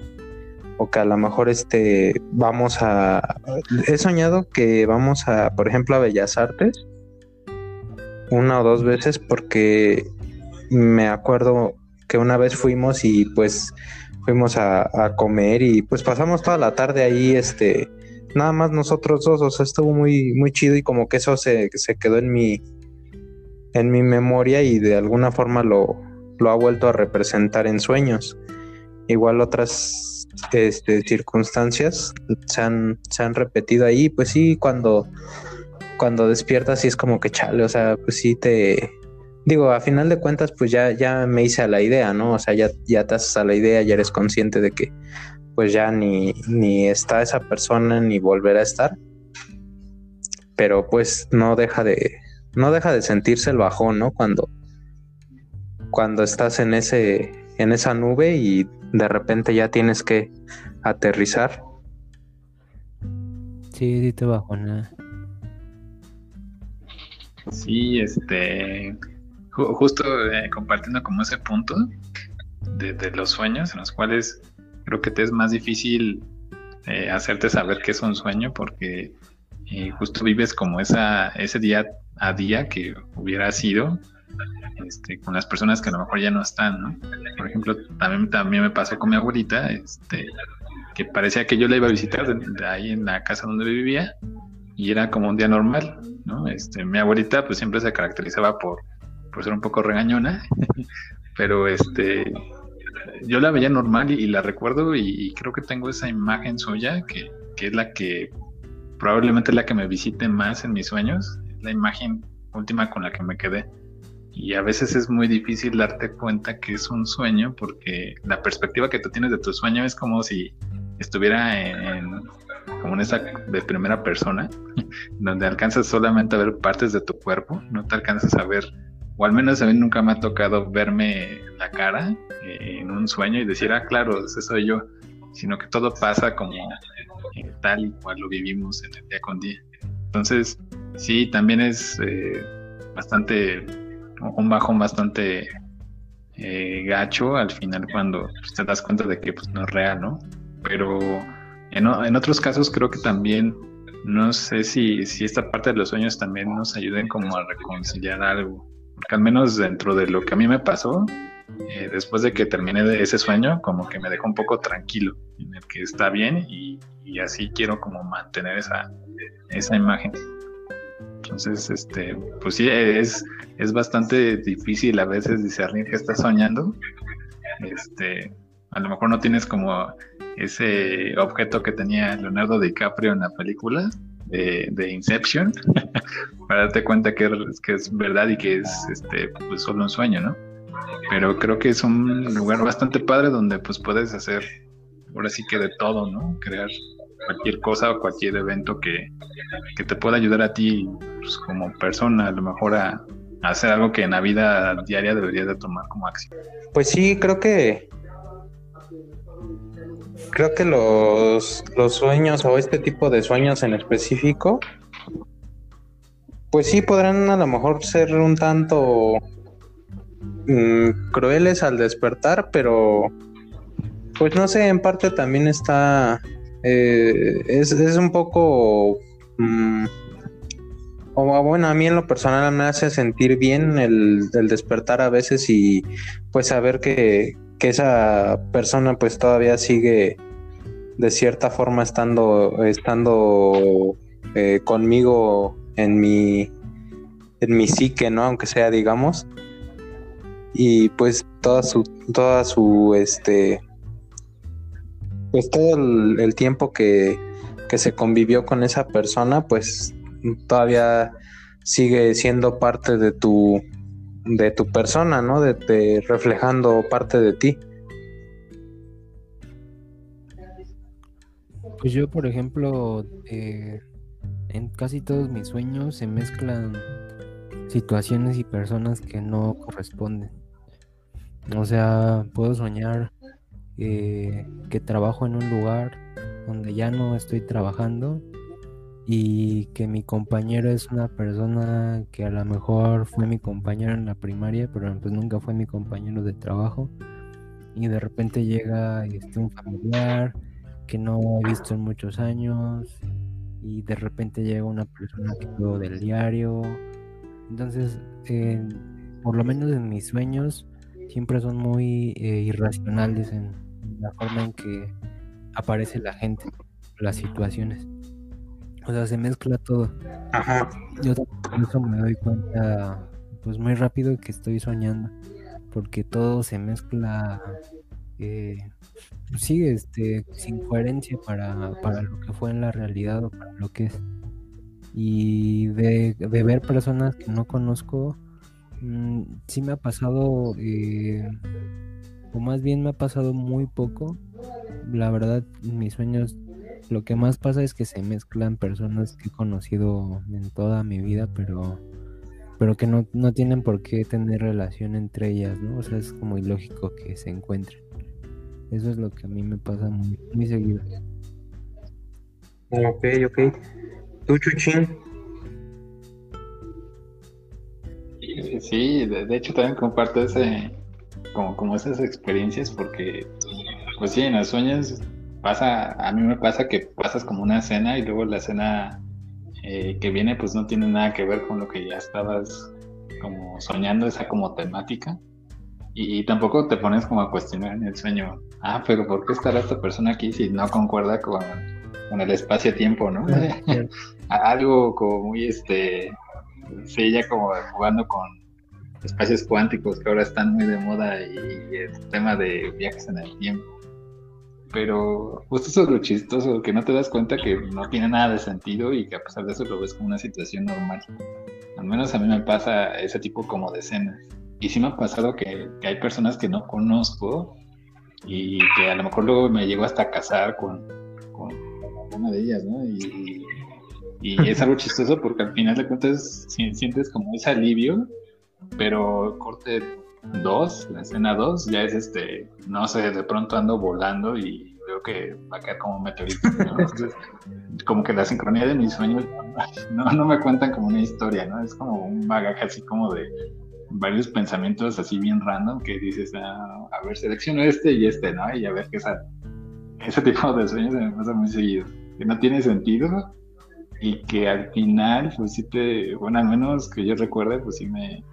o que a lo mejor este vamos a he soñado que vamos a por ejemplo a Bellas Artes una o dos veces porque me acuerdo que una vez fuimos y pues fuimos a, comer y pues pasamos toda la tarde ahí este nada más nosotros dos o sea estuvo muy muy chido y como que eso se, se quedó en mi en mi memoria y de alguna forma lo, lo ha vuelto a representar en sueños. Igual otras este, circunstancias se han, se han repetido ahí, pues sí, cuando, cuando despiertas sí es como que chale, o sea, pues sí te... Digo, a final de cuentas, pues ya, ya me hice a la idea, ¿no? O sea, ya, ya te haces a la idea, ya eres consciente de que pues ya ni, ni está esa persona ni volverá a estar. Pero pues no deja de, no deja de sentirse el bajón, ¿no? Cuando, cuando estás en ese, en esa nube y de repente ya tienes que aterrizar. Sí, sí te nada. Sí, este, justo eh, compartiendo como ese punto de, los sueños en los cuales creo que te es más difícil eh, hacerte saber que es un sueño porque eh, justo vives como esa, ese día a día que hubiera sido este, con las personas que a lo mejor ya no están, ¿no? Por ejemplo, también, también me pasó con mi abuelita, este, que parecía que yo la iba a visitar de, ahí en la casa donde vivía y era como un día normal, ¿no? Este, mi abuelita pues siempre se caracterizaba por, por ser un poco regañona, pero este, yo la veía normal y, la recuerdo y, creo que tengo esa imagen suya que, que es la que probablemente es la que me visite más en mis sueños, es la imagen última con la que me quedé y a veces es muy difícil darte cuenta que es un sueño porque la perspectiva que tú tienes de tu sueño es como si estuviera en, como en esa de primera persona, donde alcanzas solamente a ver partes de tu cuerpo, no te alcanzas a ver, o al menos a mí nunca me ha tocado verme la cara eh, en un sueño y decir, ah, claro, ese soy yo, sino que todo pasa como eh, tal y cual lo vivimos en el día con día. Entonces, sí, también es eh, bastante un bajón bastante gacho al final cuando pues, te das cuenta de que pues, no es real, ¿no? Pero en, en, otros casos creo que también, no sé si, si esta parte de los sueños también nos ayuden como a reconciliar algo, porque al menos dentro de lo que a mí me pasó, eh, después de que terminé de ese sueño, como que me dejó un poco tranquilo, en el que está bien y, y así quiero como mantener esa, esa imagen. Entonces, este, pues sí, es, es bastante difícil a veces discernir que estás soñando. Este, a lo mejor no tienes como ese objeto que tenía Leonardo DiCaprio en la película de, Inception, para darte cuenta que, que, es verdad y que es este, pues solo un sueño, ¿no? Pero creo que es un lugar bastante padre donde pues puedes hacer ahora sí que de todo, ¿no? Crear cualquier cosa o cualquier evento que, te pueda ayudar a ti pues, como persona, a lo mejor a, hacer algo que en la vida diaria deberías de tomar como acción. Pues sí, creo que creo que los, los sueños o este tipo de sueños en específico, pues sí podrán a lo mejor ser un tanto mm, crueles al despertar, pero pues no sé, en parte también está eh, es, un poco... Mm, o bueno, a mí en lo personal me hace sentir bien el, despertar a veces y pues saber que, esa persona pues todavía sigue de cierta forma estando, estando eh, conmigo en mi, en mi psique, ¿no? Aunque sea, digamos. Y pues toda su, toda su, este, pues todo el, tiempo que, se convivió con esa persona, pues todavía sigue siendo parte de tu de tu persona, ¿no? De, reflejando parte de ti. Pues yo, por ejemplo, eh, en casi todos mis sueños se mezclan situaciones y personas que no corresponden. O sea, puedo soñar eh, que trabajo en un lugar donde ya no estoy trabajando y que mi compañero es una persona que a lo mejor fue mi compañero en la primaria, pero pues nunca fue mi compañero de trabajo. Y de repente llega este, un familiar que no he visto en muchos años y de repente llega una persona que veo del diario. Entonces, por lo menos en mis sueños, siempre son muy eh, irracionales en, la forma en que aparece la gente, las situaciones. O sea, se mezcla todo. Ajá. Yo eso me doy cuenta pues muy rápido que estoy soñando. Porque todo se mezcla eh, sí, este, sin coherencia para, para lo que fue en la realidad o para lo que es. Y de, ver personas que no conozco, mm, sí me ha pasado eh, o más bien me ha pasado muy poco. La verdad, mis sueños lo que más pasa es que se mezclan personas que he conocido en toda mi vida, pero pero que no, no tienen por qué tener relación entre ellas, ¿no? O sea, es como ilógico que se encuentren. Eso es lo que a mí me pasa muy, muy seguido. Ok, ok. ¿Tú, Chuchín? Sí, de, hecho también comparto ese, como, como esas experiencias porque, pues sí, en los sueños pasa, a mí me pasa que pasas como una escena y luego la escena eh, que viene pues no tiene nada que ver con lo que ya estabas como soñando, esa como temática. Y, tampoco te pones como a cuestionar en el sueño, ah, pero ¿por qué estará esta persona aquí si no concuerda con, con el espacio-tiempo, ¿no? Algo como muy, este, sí, ya como jugando con espacios cuánticos que ahora están muy de moda y, el tema de viajes en el tiempo. Pero justo eso es lo chistoso, que no te das cuenta que no tiene nada de sentido y que a pesar de eso lo ves como una situación normal. Al menos a mí me pasa ese tipo como de escenas. Y sí me ha pasado que, que hay personas que no conozco y que a lo mejor luego me llego hasta a casar con, con, una de ellas, ¿no? Y, y es algo chistoso porque al final de cuentas sientes como ese alivio, pero corte 2, la escena 2, ya es este, no sé, de pronto ando volando y veo que va a caer como un meteorito. Entonces, como que la sincronía de mis sueños no, no me cuentan como una historia, ¿no? Es como un bagaje así como de varios pensamientos así bien random que dices, ah, a ver, selecciono este y este, ¿no? Y a ver qué sale. Ese tipo de sueños me pasa muy seguido, que no tiene sentido, y que al final, pues sí te, bueno, al menos que yo recuerde, pues sí me,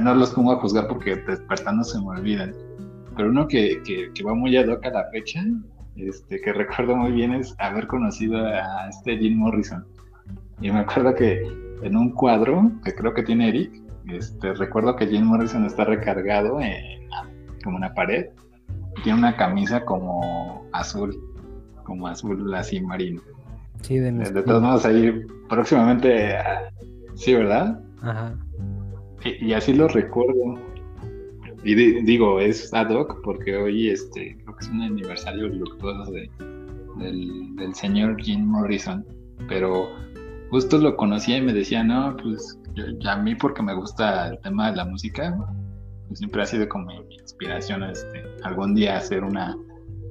no, los pongo a juzgar porque despertando se me olvidan, pero uno que, que, va muy ad hoc a la fecha, este, que recuerdo muy bien es haber conocido a este Jim Morrison. Y me acuerdo que en un cuadro que creo que tiene Eric, este, recuerdo que Jim Morrison está recargado en como una pared, tiene una camisa como azul, como azul así marino. Sí, de, de todos modos, ahí próximamente, sí, ¿verdad? Ajá. Y, así lo recuerdo. Y digo, es ad hoc porque hoy este, creo que es un aniversario luctuoso de, del, señor Jim Morrison. Pero justo lo conocía y me decía, no, pues a mí porque me gusta el tema de la música, pues, siempre ha sido como mi inspiración este, algún día hacer una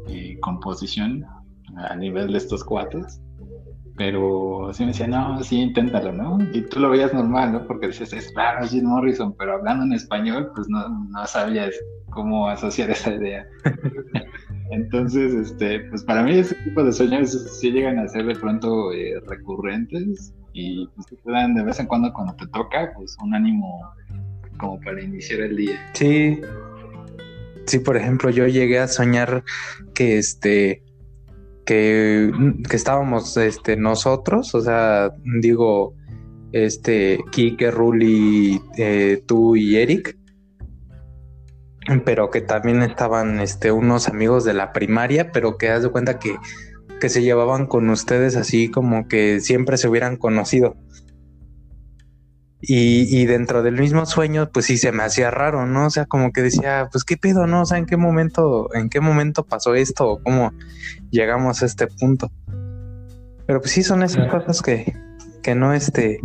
eh, composición a nivel de estos cuates pero sí me decía, no, sí, inténtalo, ¿no? Y tú lo veías normal, ¿no? Porque dices, es claro, Jim Morrison, pero hablando en español, pues no, no sabías cómo asociar esa idea. Entonces, este, pues para mí ese tipo de sueños sí llegan a ser de pronto eh, recurrentes y pues te dan de vez en cuando cuando te toca, pues un ánimo como para iniciar el día. Sí. Sí, por ejemplo, yo llegué a soñar que este que, estábamos este, nosotros, o sea, digo, este, Kike, Ruli, eh, tú y Eric, pero que también estaban este, unos amigos de la primaria, pero que haz de cuenta que, que se llevaban con ustedes así como que siempre se hubieran conocido. Y, dentro del mismo sueño, pues sí se me hacía raro, ¿no? O sea, como que decía, pues qué pedo, ¿no? O sea, ¿en qué momento, en qué momento pasó esto? ¿O cómo llegamos a este punto? Pero pues sí son esas cosas que, que no, este,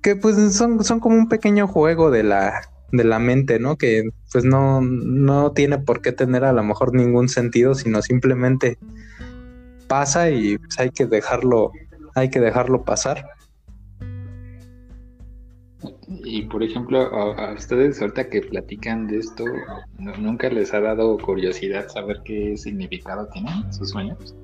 que pues son, son como un pequeño juego de la, de la mente, ¿no? Que pues no, no tiene por qué tener a lo mejor ningún sentido, sino simplemente pasa y pues hay que dejarlo, hay que dejarlo pasar. Y por ejemplo, a, ustedes ahorita que platican de esto, ¿nunca les ha dado curiosidad saber qué significado tienen sus sueños?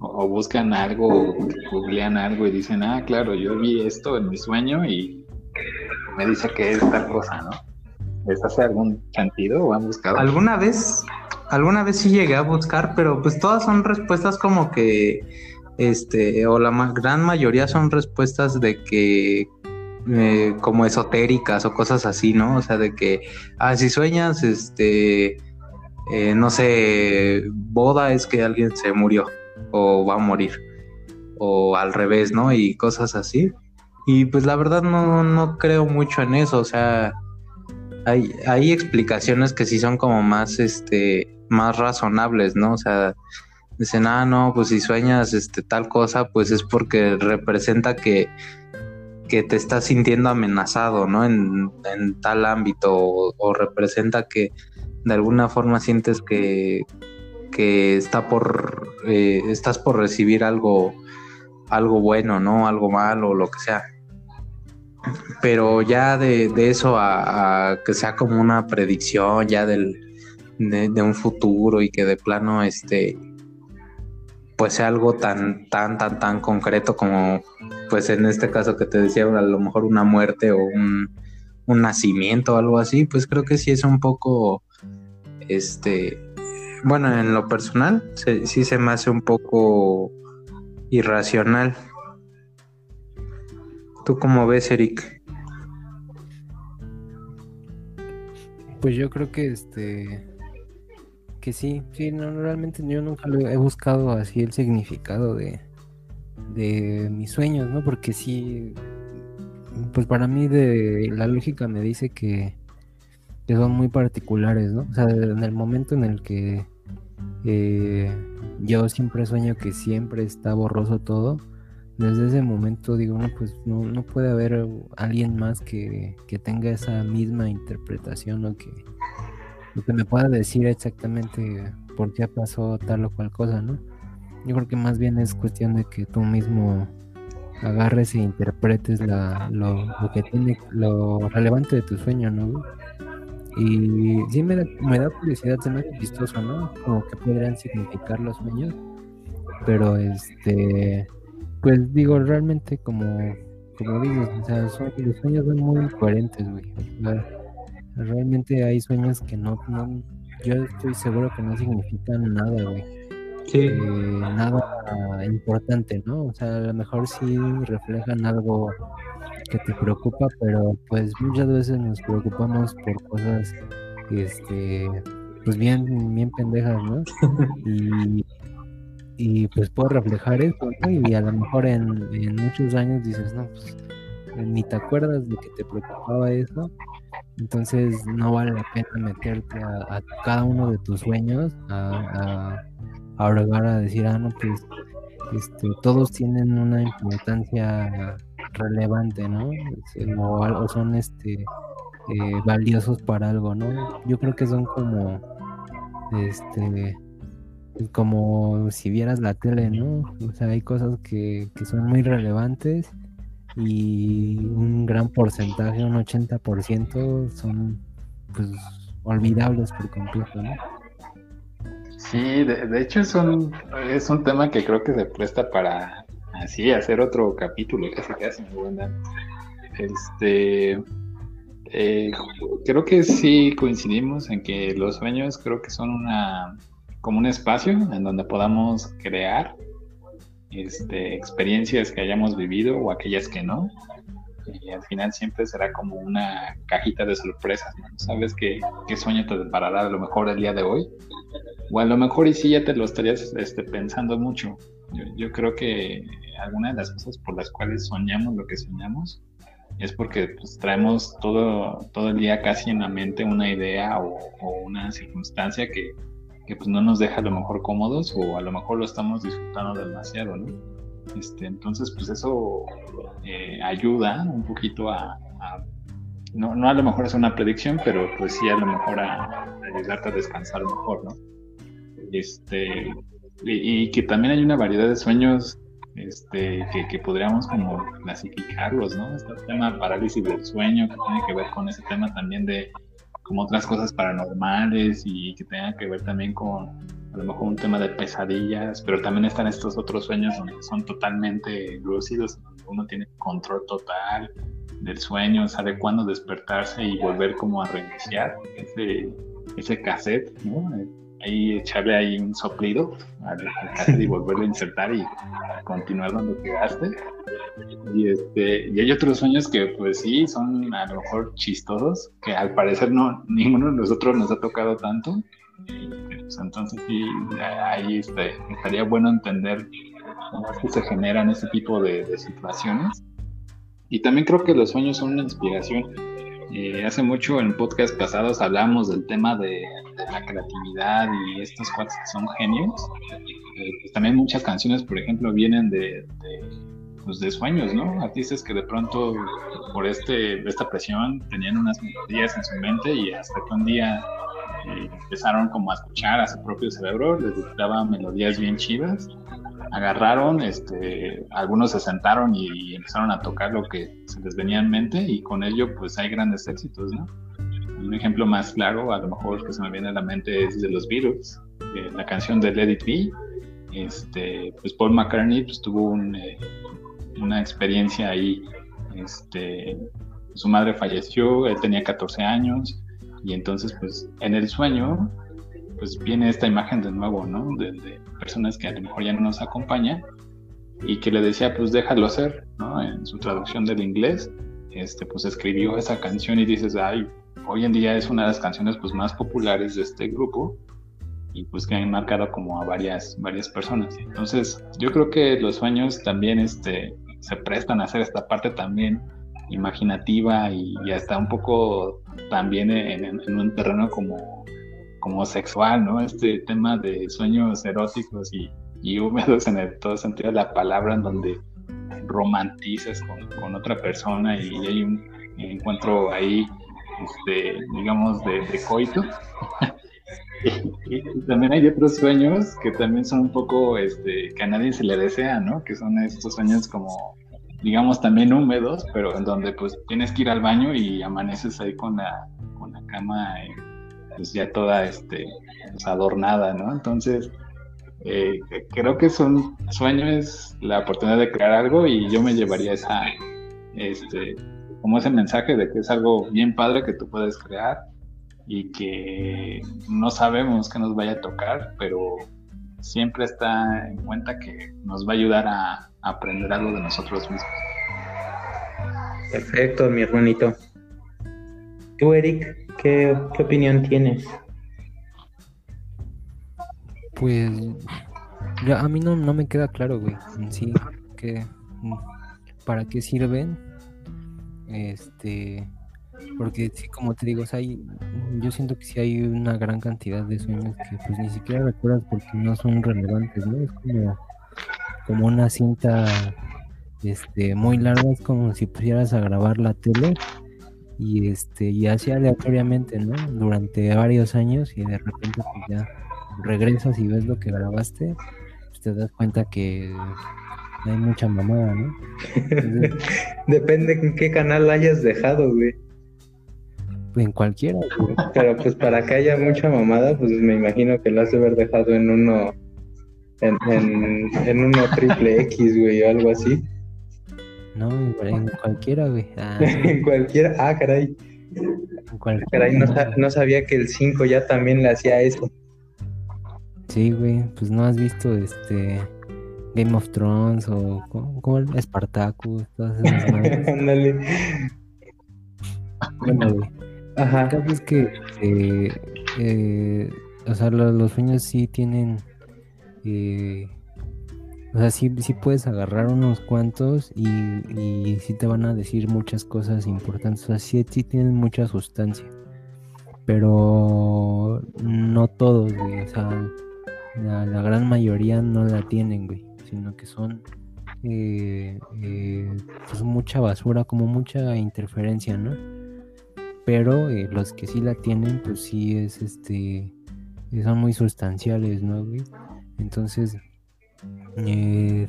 O, buscan algo, googlean algo y dicen, ah, claro, yo vi esto en mi sueño y me dice que es tal cosa, ¿no? ¿Les hace algún sentido o han buscado? ¿Alguna vez? Alguna vez sí llegué a buscar, pero pues todas son respuestas como que, este, o la gran mayoría son respuestas de que eh, como esotéricas o cosas así, ¿no? O sea, de que, ah, si sueñas, este, eh, no sé, boda es que alguien se murió o va a morir, o al revés, ¿no? Y cosas así. Y pues la verdad no, no creo mucho en eso, o sea, hay, hay explicaciones que sí son como más, este, más razonables, ¿no? O sea, dicen, ah, no, pues si sueñas este, tal cosa, pues es porque representa que que te estás sintiendo amenazado, ¿no? En, tal ámbito o, representa que de alguna forma sientes que, que está por, eh, estás por recibir algo, algo bueno, ¿no? Algo malo, o lo que sea. Pero ya de, eso a, que sea como una predicción ya del, de, de un futuro y que de plano este pues sea algo tan, tan, tan, tan concreto como, pues en este caso que te decía, a lo mejor una muerte o un, nacimiento o algo así, pues creo que sí es un poco, este, bueno, en lo personal, sí se me hace un poco irracional. ¿Tú cómo ves, Eric? Pues yo creo que este que sí, sí, no, realmente yo nunca he buscado así el significado de, de mis sueños, ¿no? Porque sí, pues para mí de la lógica me dice que, son muy particulares, ¿no? O sea, en el momento en el que eh, yo siempre sueño que siempre está borroso todo, desde ese momento digo, no, pues no, no puede haber alguien más que, que tenga esa misma interpretación o que lo que me pueda decir exactamente por qué pasó tal o cual cosa, ¿no? Yo creo que más bien es cuestión de que tú mismo agarres e interpretes la, lo, que tiene, lo relevante de tu sueño, ¿no? Y sí me da, me da curiosidad, se me hace chistoso, ¿no? Como que podrían significar los sueños. Pero este, pues digo, realmente como, como dices, o sea, son, los sueños son muy coherentes, güey. Realmente hay sueños que no, no, yo estoy seguro que no significan nada, güey. Sí. Eh, nada importante, ¿no? O sea, a lo mejor sí reflejan algo que te preocupa, pero pues muchas veces nos preocupamos por cosas, este, pues bien, bien pendejas, ¿no? Y, y pues puedo reflejar eso. Y a lo mejor en, en muchos años dices, no, pues ni te acuerdas de que te preocupaba eso entonces no vale la pena meterte a, cada uno de tus sueños a, a, a decir, ah, no, pues este, todos tienen una importancia relevante, ¿no? O, son este eh, valiosos para algo, ¿no? Yo creo que son como este como si vieras la tele, ¿no? O sea, hay cosas que, que son muy relevantes y un gran porcentaje, un 80% son pues olvidables por completo, ¿no? Sí, de, hecho es un, es un tema que creo que se presta para así hacer otro capítulo, casi casi me buena. Este eh, creo que sí coincidimos en que los sueños creo que son una como un espacio en donde podamos crear este, experiencias que hayamos vivido o aquellas que no. Y al final siempre será como una cajita de sorpresas, ¿no? Sabes qué, qué sueño te deparará a lo mejor el día de hoy. O a lo mejor y sí ya te lo estarías este, pensando mucho. Yo, creo que alguna de las cosas por las cuales soñamos lo que soñamos es porque pues, traemos todo, todo el día casi en la mente una idea o una circunstancia que, que pues no nos deja a lo mejor cómodos o a lo mejor lo estamos disfrutando demasiado, ¿no? Este, entonces, pues eso eh, ayuda un poquito a, no, no, a lo mejor es una predicción, pero pues sí a lo mejor a, ayudarte a descansar mejor, ¿no? Este, y, que también hay una variedad de sueños este, que, que, podríamos como clasificarlos, ¿no? Este tema parálisis del sueño, que tiene que ver con ese tema también de como otras cosas paranormales y que tengan que ver también con a lo mejor un tema de pesadillas, pero también están estos otros sueños donde son totalmente lúcidos, donde uno tiene control total del sueño, sabe cuándo despertarse y volver como a reiniciar ese, ese cassette, ¿no? Ahí echarle ahí un soplido al, cassette y volverlo a insertar y continuar donde quedaste. Y, este, y hay otros sueños que pues sí, son a lo mejor chistosos, que al parecer no, ninguno de nosotros nos ha tocado tanto. Pues, entonces sí, ahí este, estaría bueno entender cómo es que se generan ese tipo de, situaciones. Y también creo que los sueños son una inspiración. Eh, hace mucho en podcast pasados hablamos del tema de, la creatividad y estos cuates que son genios. Eh, pues también muchas canciones, por ejemplo, vienen de pues, de sueños, ¿no? Artistas que de pronto por este, esta presión tenían unas melodías en su mente y hasta que un día eh, empezaron como a escuchar a su propio cerebro, les dictaba melodías bien chidas, agarraron, este, algunos se sentaron y, empezaron a tocar lo que se les venía en mente y con ello pues hay grandes éxitos. Un ejemplo más claro, a lo mejor que se me viene a la mente es de los Beatles, la canción de Let It Be, este, pues Paul McCartney pues, tuvo eh, una experiencia ahí, este, su madre falleció, él tenía 14 años y entonces pues en el sueño pues viene esta imagen de nuevo, ¿no? De, personas que a lo mejor ya no nos acompañan y que le decía pues déjalo ser, ¿no? En su traducción del inglés, este, pues escribió esa canción y dices, ay, hoy en día es una de las canciones pues más populares de este grupo y pues que han marcado como a varias, varias personas. Entonces, yo creo que los sueños también este, se prestan a hacer esta parte también imaginativa y, hasta un poco también en, un terreno como, como sexual, ¿no? Este tema de sueños eróticos y, húmedos en el todo sentido de la palabra, en donde romantizas con, otra persona y hay un encuentro ahí, este, digamos, de, de coito. y, también hay otros sueños que también son un poco, este, que a nadie se le desea, ¿no? Que son estos sueños como, digamos, también húmedos, pero en donde pues tienes que ir al baño y amaneces ahí con la, con la cama, eh, pues ya toda, este, pues, adornada, ¿no? Entonces, eh, creo que son sueños, la oportunidad de crear algo y yo me llevaría esa, este, como ese mensaje de que es algo bien padre que tú puedes crear y que no sabemos qué nos vaya a tocar, pero siempre está en cuenta que nos va a ayudar a, aprender algo de nosotros mismos. Perfecto, mi hermanito. Tú, Eric, ¿qué, opinión tienes? Pues ya a mí no, no me queda claro, güey, sí, que para qué sirven, este, porque sí, como te digo, hay, yo siento que sí hay una gran cantidad de sueños que pues ni siquiera recuerdas porque no son relevantes, ¿no? Es como, como una cinta este, muy larga, es como si pusieras a grabar la tele y este y así aleatoriamente, ¿no? Durante varios años y de repente pues ya regresas y ves lo que grabaste, pues te das cuenta que hay mucha mamada, ¿no? Depende en qué canal hayas dejado, güey en cualquiera. Pero pues para que haya mucha mamada, pues me imagino que lo has de haber dejado en uno, en, en, uno triple X, güey, o algo así. No, en cualquiera, güey. Ah. en cualquiera, ah, caray. En cualquiera. Caray, no, sabía que el 5 ya también le hacía eso. Sí, güey, pues no has visto este Game of Thrones o como el Spartacus, todas esas Ándale. bueno, güey. Ajá. El caso es que, eh, eh, o sea, los, sueños sí tienen, eh, o sea, sí, sí puedes agarrar unos cuantos y, y sí te van a decir muchas cosas importantes, o sea, sí, tienen mucha sustancia, pero no todos, güey, o sea, la, gran mayoría no la tienen, güey, sino que son... Eh, pues mucha basura, como mucha interferencia, ¿no? pero eh, los que sí la tienen, pues sí es este, son muy sustanciales, ¿no, güey? Entonces, eh,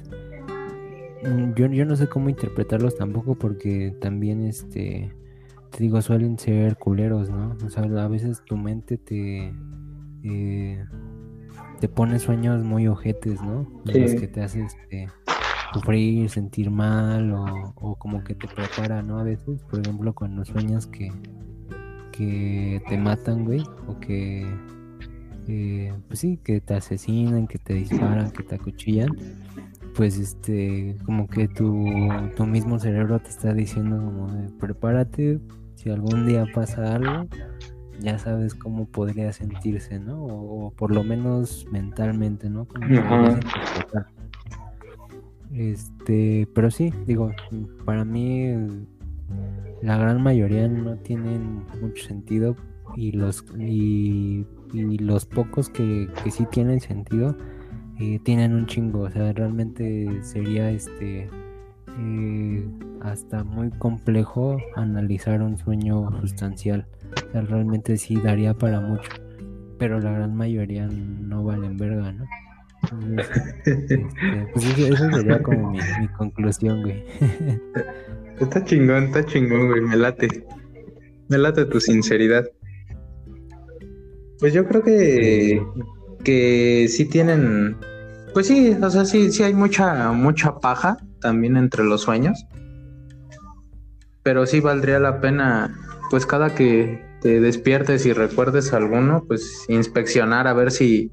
yo, yo no sé cómo interpretarlos tampoco porque también, este, te digo, suelen ser culeros, ¿no? O sea, a veces tu mente te... Eh, te pone sueños muy ojetes, ¿no? Los que te hace este, sufrir, sentir mal o, o, como que te prepara, ¿no? A veces, por ejemplo, cuando sueñas que, que te matan, güey, o que, eh, pues sí, que te asesinan, que te disparan, que te acuchillan, pues este, como que tu, tu mismo cerebro te está diciendo como prepárate, si algún día pasa algo, ya sabes cómo podría sentirse, ¿no? O, por lo menos mentalmente, ¿no? este, pero sí, digo, para mí la gran mayoría no tienen mucho sentido y los y, los pocos que, que, sí tienen sentido eh, tienen un chingo o sea realmente sería este eh, hasta muy complejo analizar un sueño sustancial. O sea, realmente sí daría para mucho, pero la gran mayoría no valen verga, ¿no? este, pues eso, sería como mi, mi conclusión, güey. está chingón, está chingón, güey, me late. Me late tu sinceridad. Pues yo creo que, que sí tienen, pues sí, o sea, sí, sí hay mucha, mucha paja también entre los sueños. Pero sí valdría la pena, pues cada que te despiertes y recuerdes alguno, pues inspeccionar a ver si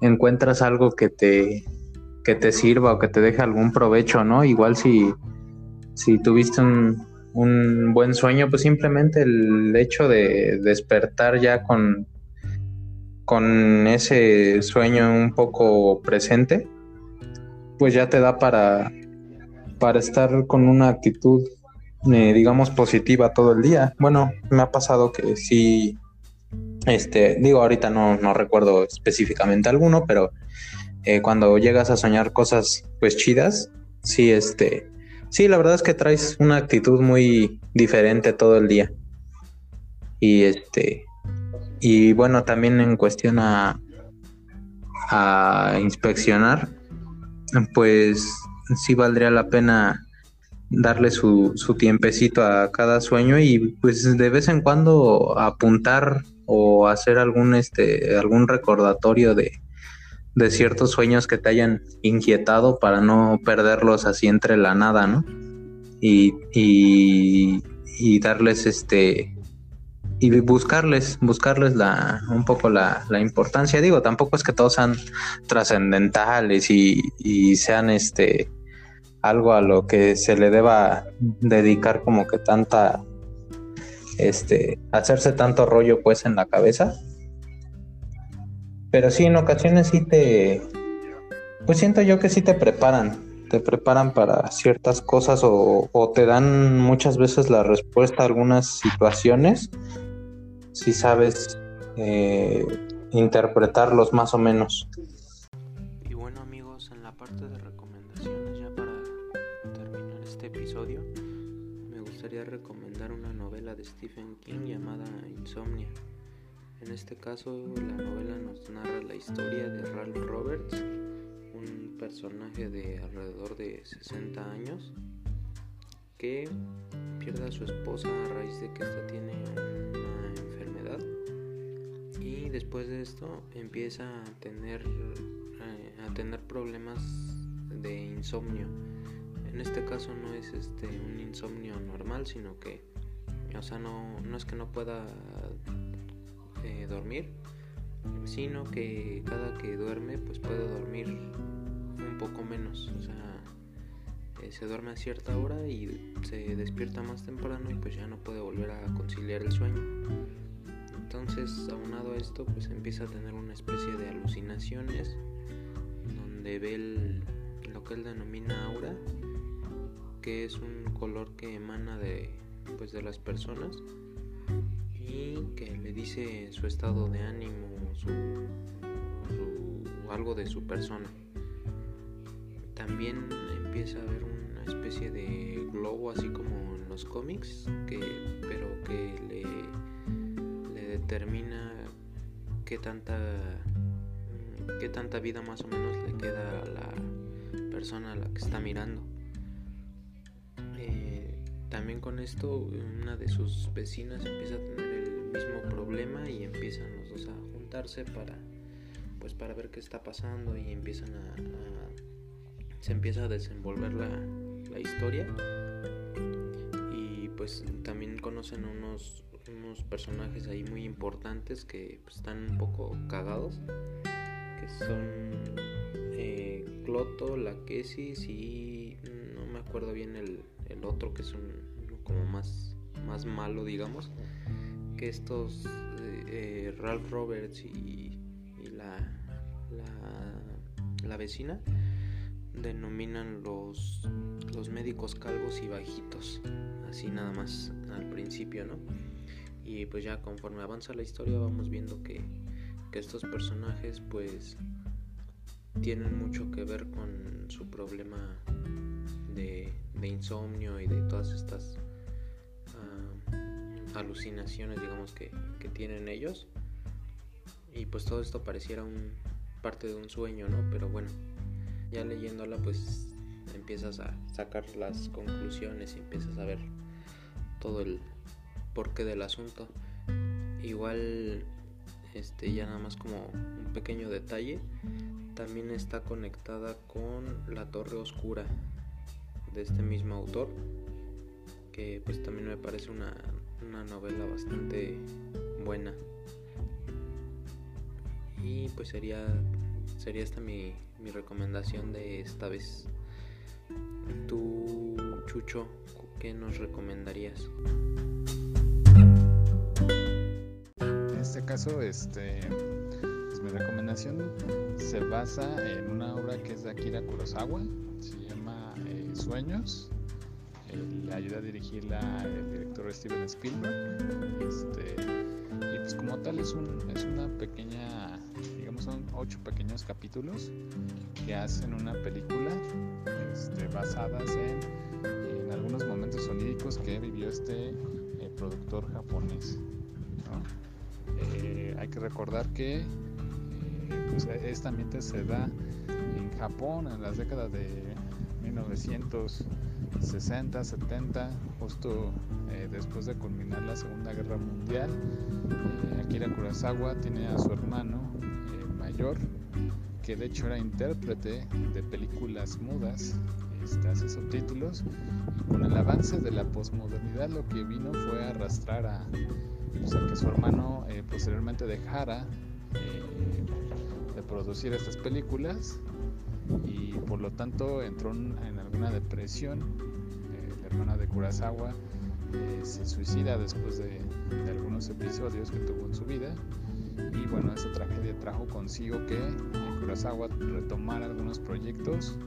encuentras algo que te, que te sirva o que te deje algún provecho, ¿no? Igual si, si tuviste un, un buen sueño, pues simplemente el hecho de despertar ya con, con ese sueño un poco presente, pues ya te da para, para estar con una actitud, eh, digamos, positiva todo el día. Bueno, me ha pasado que sí, este, digo, ahorita no, no recuerdo específicamente alguno, pero eh, cuando llegas a soñar cosas, pues chidas, sí, este, sí, la verdad es que traes una actitud muy diferente todo el día. Y este, y bueno, también en cuestión a, a inspeccionar, pues sí valdría la pena darle su, su tiempecito a cada sueño y pues de vez en cuando apuntar o hacer algún este algún recordatorio de, de ciertos sueños que te hayan inquietado para no perderlos así entre la nada, ¿no? Y, y, y darles este y buscarles, buscarles la, un poco la, la, importancia. Digo, tampoco es que todos sean trascendentales y, y, sean este algo a lo que se le deba dedicar como que tanta este hacerse tanto rollo pues en la cabeza. Pero sí, en ocasiones sí te pues siento yo que sí te preparan, te preparan para ciertas cosas o, o te dan muchas veces la respuesta a algunas situaciones si sabes eh, interpretarlos más o menos. Y bueno amigos, en la parte de recomendaciones, ya para terminar este episodio, me gustaría recomendar una novela de Stephen King llamada Insomnia. En este caso, la novela nos narra la historia de Ralph Roberts, un personaje de alrededor de 60 años que pierde a su esposa a raíz de que esta tiene después de esto empieza a tener, eh, a tener problemas de insomnio. En este caso no es este, un insomnio normal, sino que, o sea, no, no es que no pueda eh, dormir, sino que cada que duerme, pues puede dormir un poco menos. O sea, eh, se duerme a cierta hora y se despierta más temprano y pues ya no puede volver a conciliar el sueño. Entonces, aunado a esto, pues empieza a tener una especie de alucinaciones donde ve lo que él denomina aura, que es un color que emana de, pues, de las personas y que le dice su estado de ánimo, su, algo de su persona. También empieza a ver una especie de globo así como en los cómics, que, pero que le determina qué tanta qué tanta vida más o menos le queda a la persona a la que está mirando. Eh, también con esto una de sus vecinas empieza a tener el mismo problema y empiezan los dos a juntarse para pues para ver qué está pasando y empiezan a, se empieza a desenvolver la, la historia y pues también conocen unos unos personajes ahí muy importantes que pues, están un poco cagados, que son eh, Cloto, Laquesis y no me acuerdo bien el, el otro que es un como más, más malo, digamos, que estos eh, eh, Ralph Roberts y, y la, la, la vecina denominan los, los médicos calvos y bajitos, así nada más al principio, ¿no? Y pues ya conforme avanza la historia vamos viendo que, estos personajes pues tienen mucho que ver con su problema de, insomnio y de todas estas ah, alucinaciones, digamos, que, que, tienen ellos. Y pues todo esto pareciera un parte de un sueño, ¿no? Pero bueno, ya leyéndola pues empiezas a sacar las conclusiones y empiezas a ver todo el porqué del asunto. Igual, este, ya nada más como un pequeño detalle, también está conectada con La Torre Oscura de este mismo autor, que pues también me parece una, una novela bastante buena. Y pues sería, sería esta mi, mi recomendación de esta vez. Tú, Chucho, ¿qué nos recomendarías? En este caso, este, pues mi recomendación se basa en una obra que es de Akira Kurosawa, se llama eh, Sueños. le ayuda a dirigirla el director Steven Spielberg. Este, y pues como tal es, un, es una pequeña, digamos son ocho pequeños capítulos que hacen una película este, basadas en, en, algunos momentos soníricos que vivió este eh, productor japonés. Eh, hay que recordar que eh, pues, esta ambiente se da en Japón en las décadas de 1960, 70, justo eh, después de culminar la Segunda Guerra Mundial. Akira Kurosawa tiene a su hermano mayor, que de hecho era intérprete de películas mudas, este, hace subtítulos, y con el avance de la posmodernidad lo que vino fue arrastrar a o sea, que su hermano eh, posteriormente dejara eh, de producir estas películas y por lo tanto entró en, alguna depresión. Eh, la hermana de Kurosawa se suicida después de, algunos episodios que tuvo en su vida y bueno, esa tragedia trajo consigo que Kurosawa retomara algunos proyectos.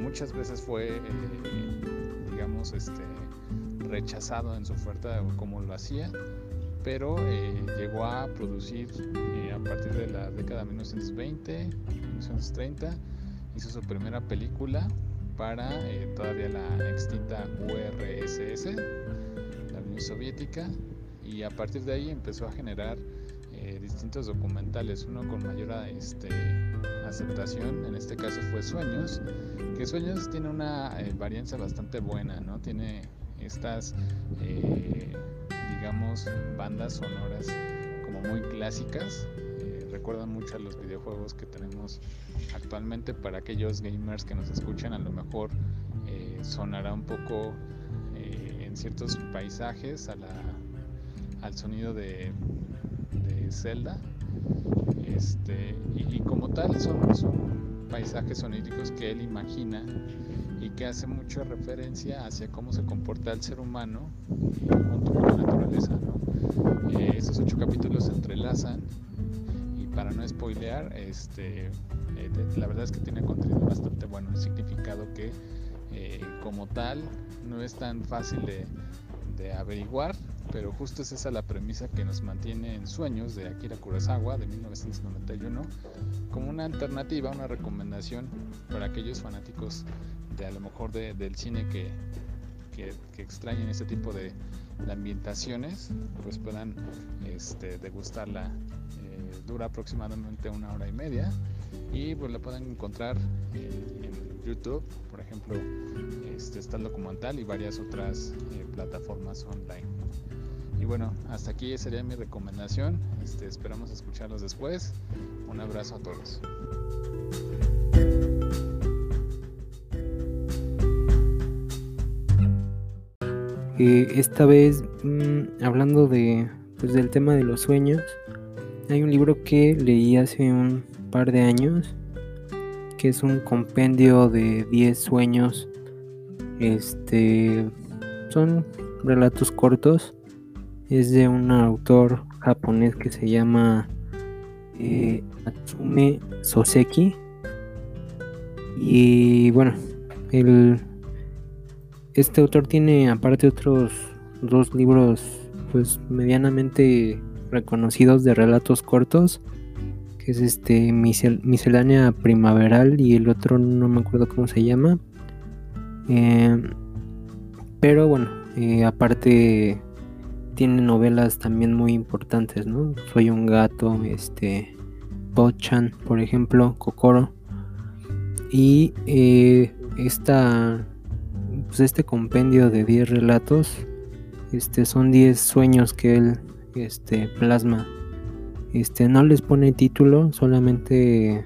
Muchas veces fue, digamos, este, rechazado en su oferta como lo hacía, pero eh, llegó a producir eh, a partir de la década de 1920, 1930, hizo su primera película para eh, todavía la extinta URSS, la Unión Soviética, y a partir de ahí empezó a generar distintos documentales, uno con mayor este, aceptación, en este caso fue Sueños, que Sueños tiene una varianza bastante buena, ¿no? Tiene estas bandas sonoras como muy clásicas. Eh, recuerdan mucho a los videojuegos que tenemos actualmente. Para aquellos gamers que nos escuchan, a lo mejor eh, sonará un poco eh, en ciertos paisajes a la, al sonido de, Zelda. Este, y, como tal son, paisajes soníricos que él imagina que hace mucha referencia hacia cómo se comporta el ser humano junto con la naturaleza. Eh, estos ocho capítulos se entrelazan y para no spoilear, este, eh, la verdad es que tiene contenido bastante bueno, el significado que eh, como tal no es tan fácil de, de averiguar, pero justo es esa la premisa que nos mantiene en Sueños de Akira Kurosawa de 1991 como una alternativa, una recomendación para aquellos fanáticos de a lo mejor del cine que, que, extrañen este tipo de, ambientaciones, pues puedan este, degustarla. Eh, dura aproximadamente una hora y media y pues la pueden encontrar en, YouTube, ejemplo, este, está el documental y varias otras eh, plataformas online. Y bueno, hasta aquí sería mi recomendación. Este, esperamos escucharlos después. Un abrazo a todos. Eh, esta vez, mm, hablando de, pues, del tema de los sueños, hay un libro que leí hace un par de años, que es un compendio de 10 sueños. Este, son relatos cortos. Es de un autor japonés que se llama eh, Atsume Soseki. Y bueno, este autor tiene aparte otros dos libros pues medianamente reconocidos de relatos cortos que es este miscelánea primaveral y el otro no me acuerdo cómo se llama eh, Pero bueno, eh, aparte tiene novelas también muy importantes, ¿no? Soy un gato, este, Bochan, por ejemplo, Kokoro. Y eh, esta, pues este compendio de 10 relatos, este, son 10 sueños que él este, plasma. Este, no les pone título, solamente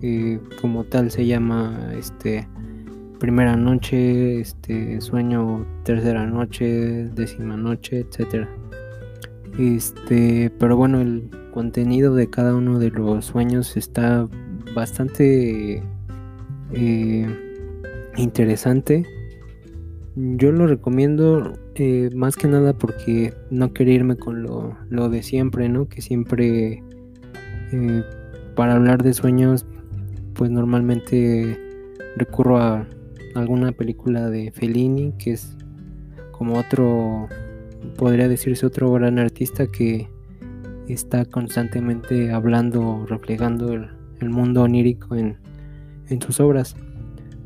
eh, como tal se llama este primera noche, este sueño tercera noche, décima noche, etcétera. Este, pero bueno, el contenido de cada uno de los sueños está bastante eh, interesante. Yo lo recomiendo eh, más que nada porque no quería irme con lo, lo de siempre, ¿no? Que siempre para hablar de sueños pues normalmente recurro a alguna película de Fellini, que es como otro, podría decirse otro gran artista que está constantemente hablando, reflejando el, mundo onírico en, sus obras.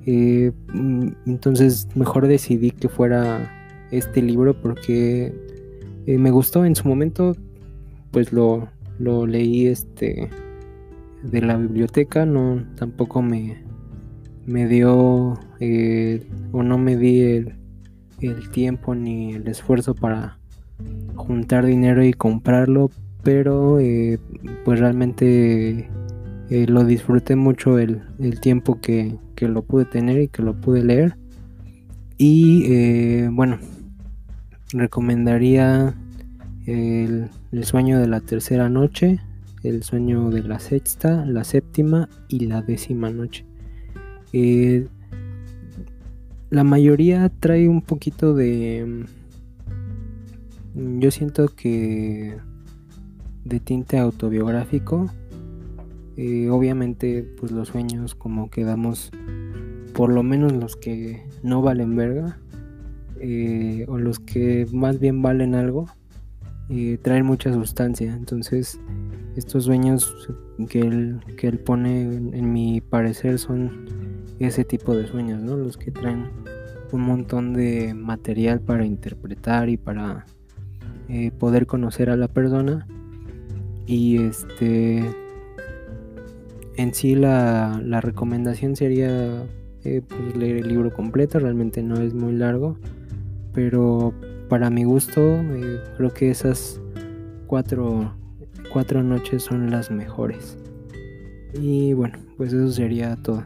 Eh, mm, entonces mejor decidí que fuera este libro porque eh, me gustó en su momento, pues lo, lo leí este de la biblioteca, no tampoco me, me dio eh, o no me di el, tiempo ni el esfuerzo para juntar dinero y comprarlo, pero eh, pues realmente lo disfruté mucho el, tiempo que, lo pude tener y que lo pude leer. Y bueno, recomendaría el, sueño de la tercera noche el sueño de la sexta, la séptima y la décima noche. Eh, la mayoría trae un poquito de... Mm, yo siento que de tinte autobiográfico. Eh, obviamente, pues los sueños como quedamos, por lo menos los que no valen verga, eh, o los que más bien valen algo, traen mucha sustancia. Entonces, estos sueños que él, que él pone, en, mi parecer, son ese tipo de sueños, ¿no? Los que traen un montón de material para interpretar y para eh, poder conocer a la persona. Y este. En sí, la, recomendación sería eh, pues, leer el libro completo. Realmente no es muy largo. Pero para mi gusto, eh, creo que esas cuatro cuatro noches son las mejores. Y bueno, pues eso sería todo.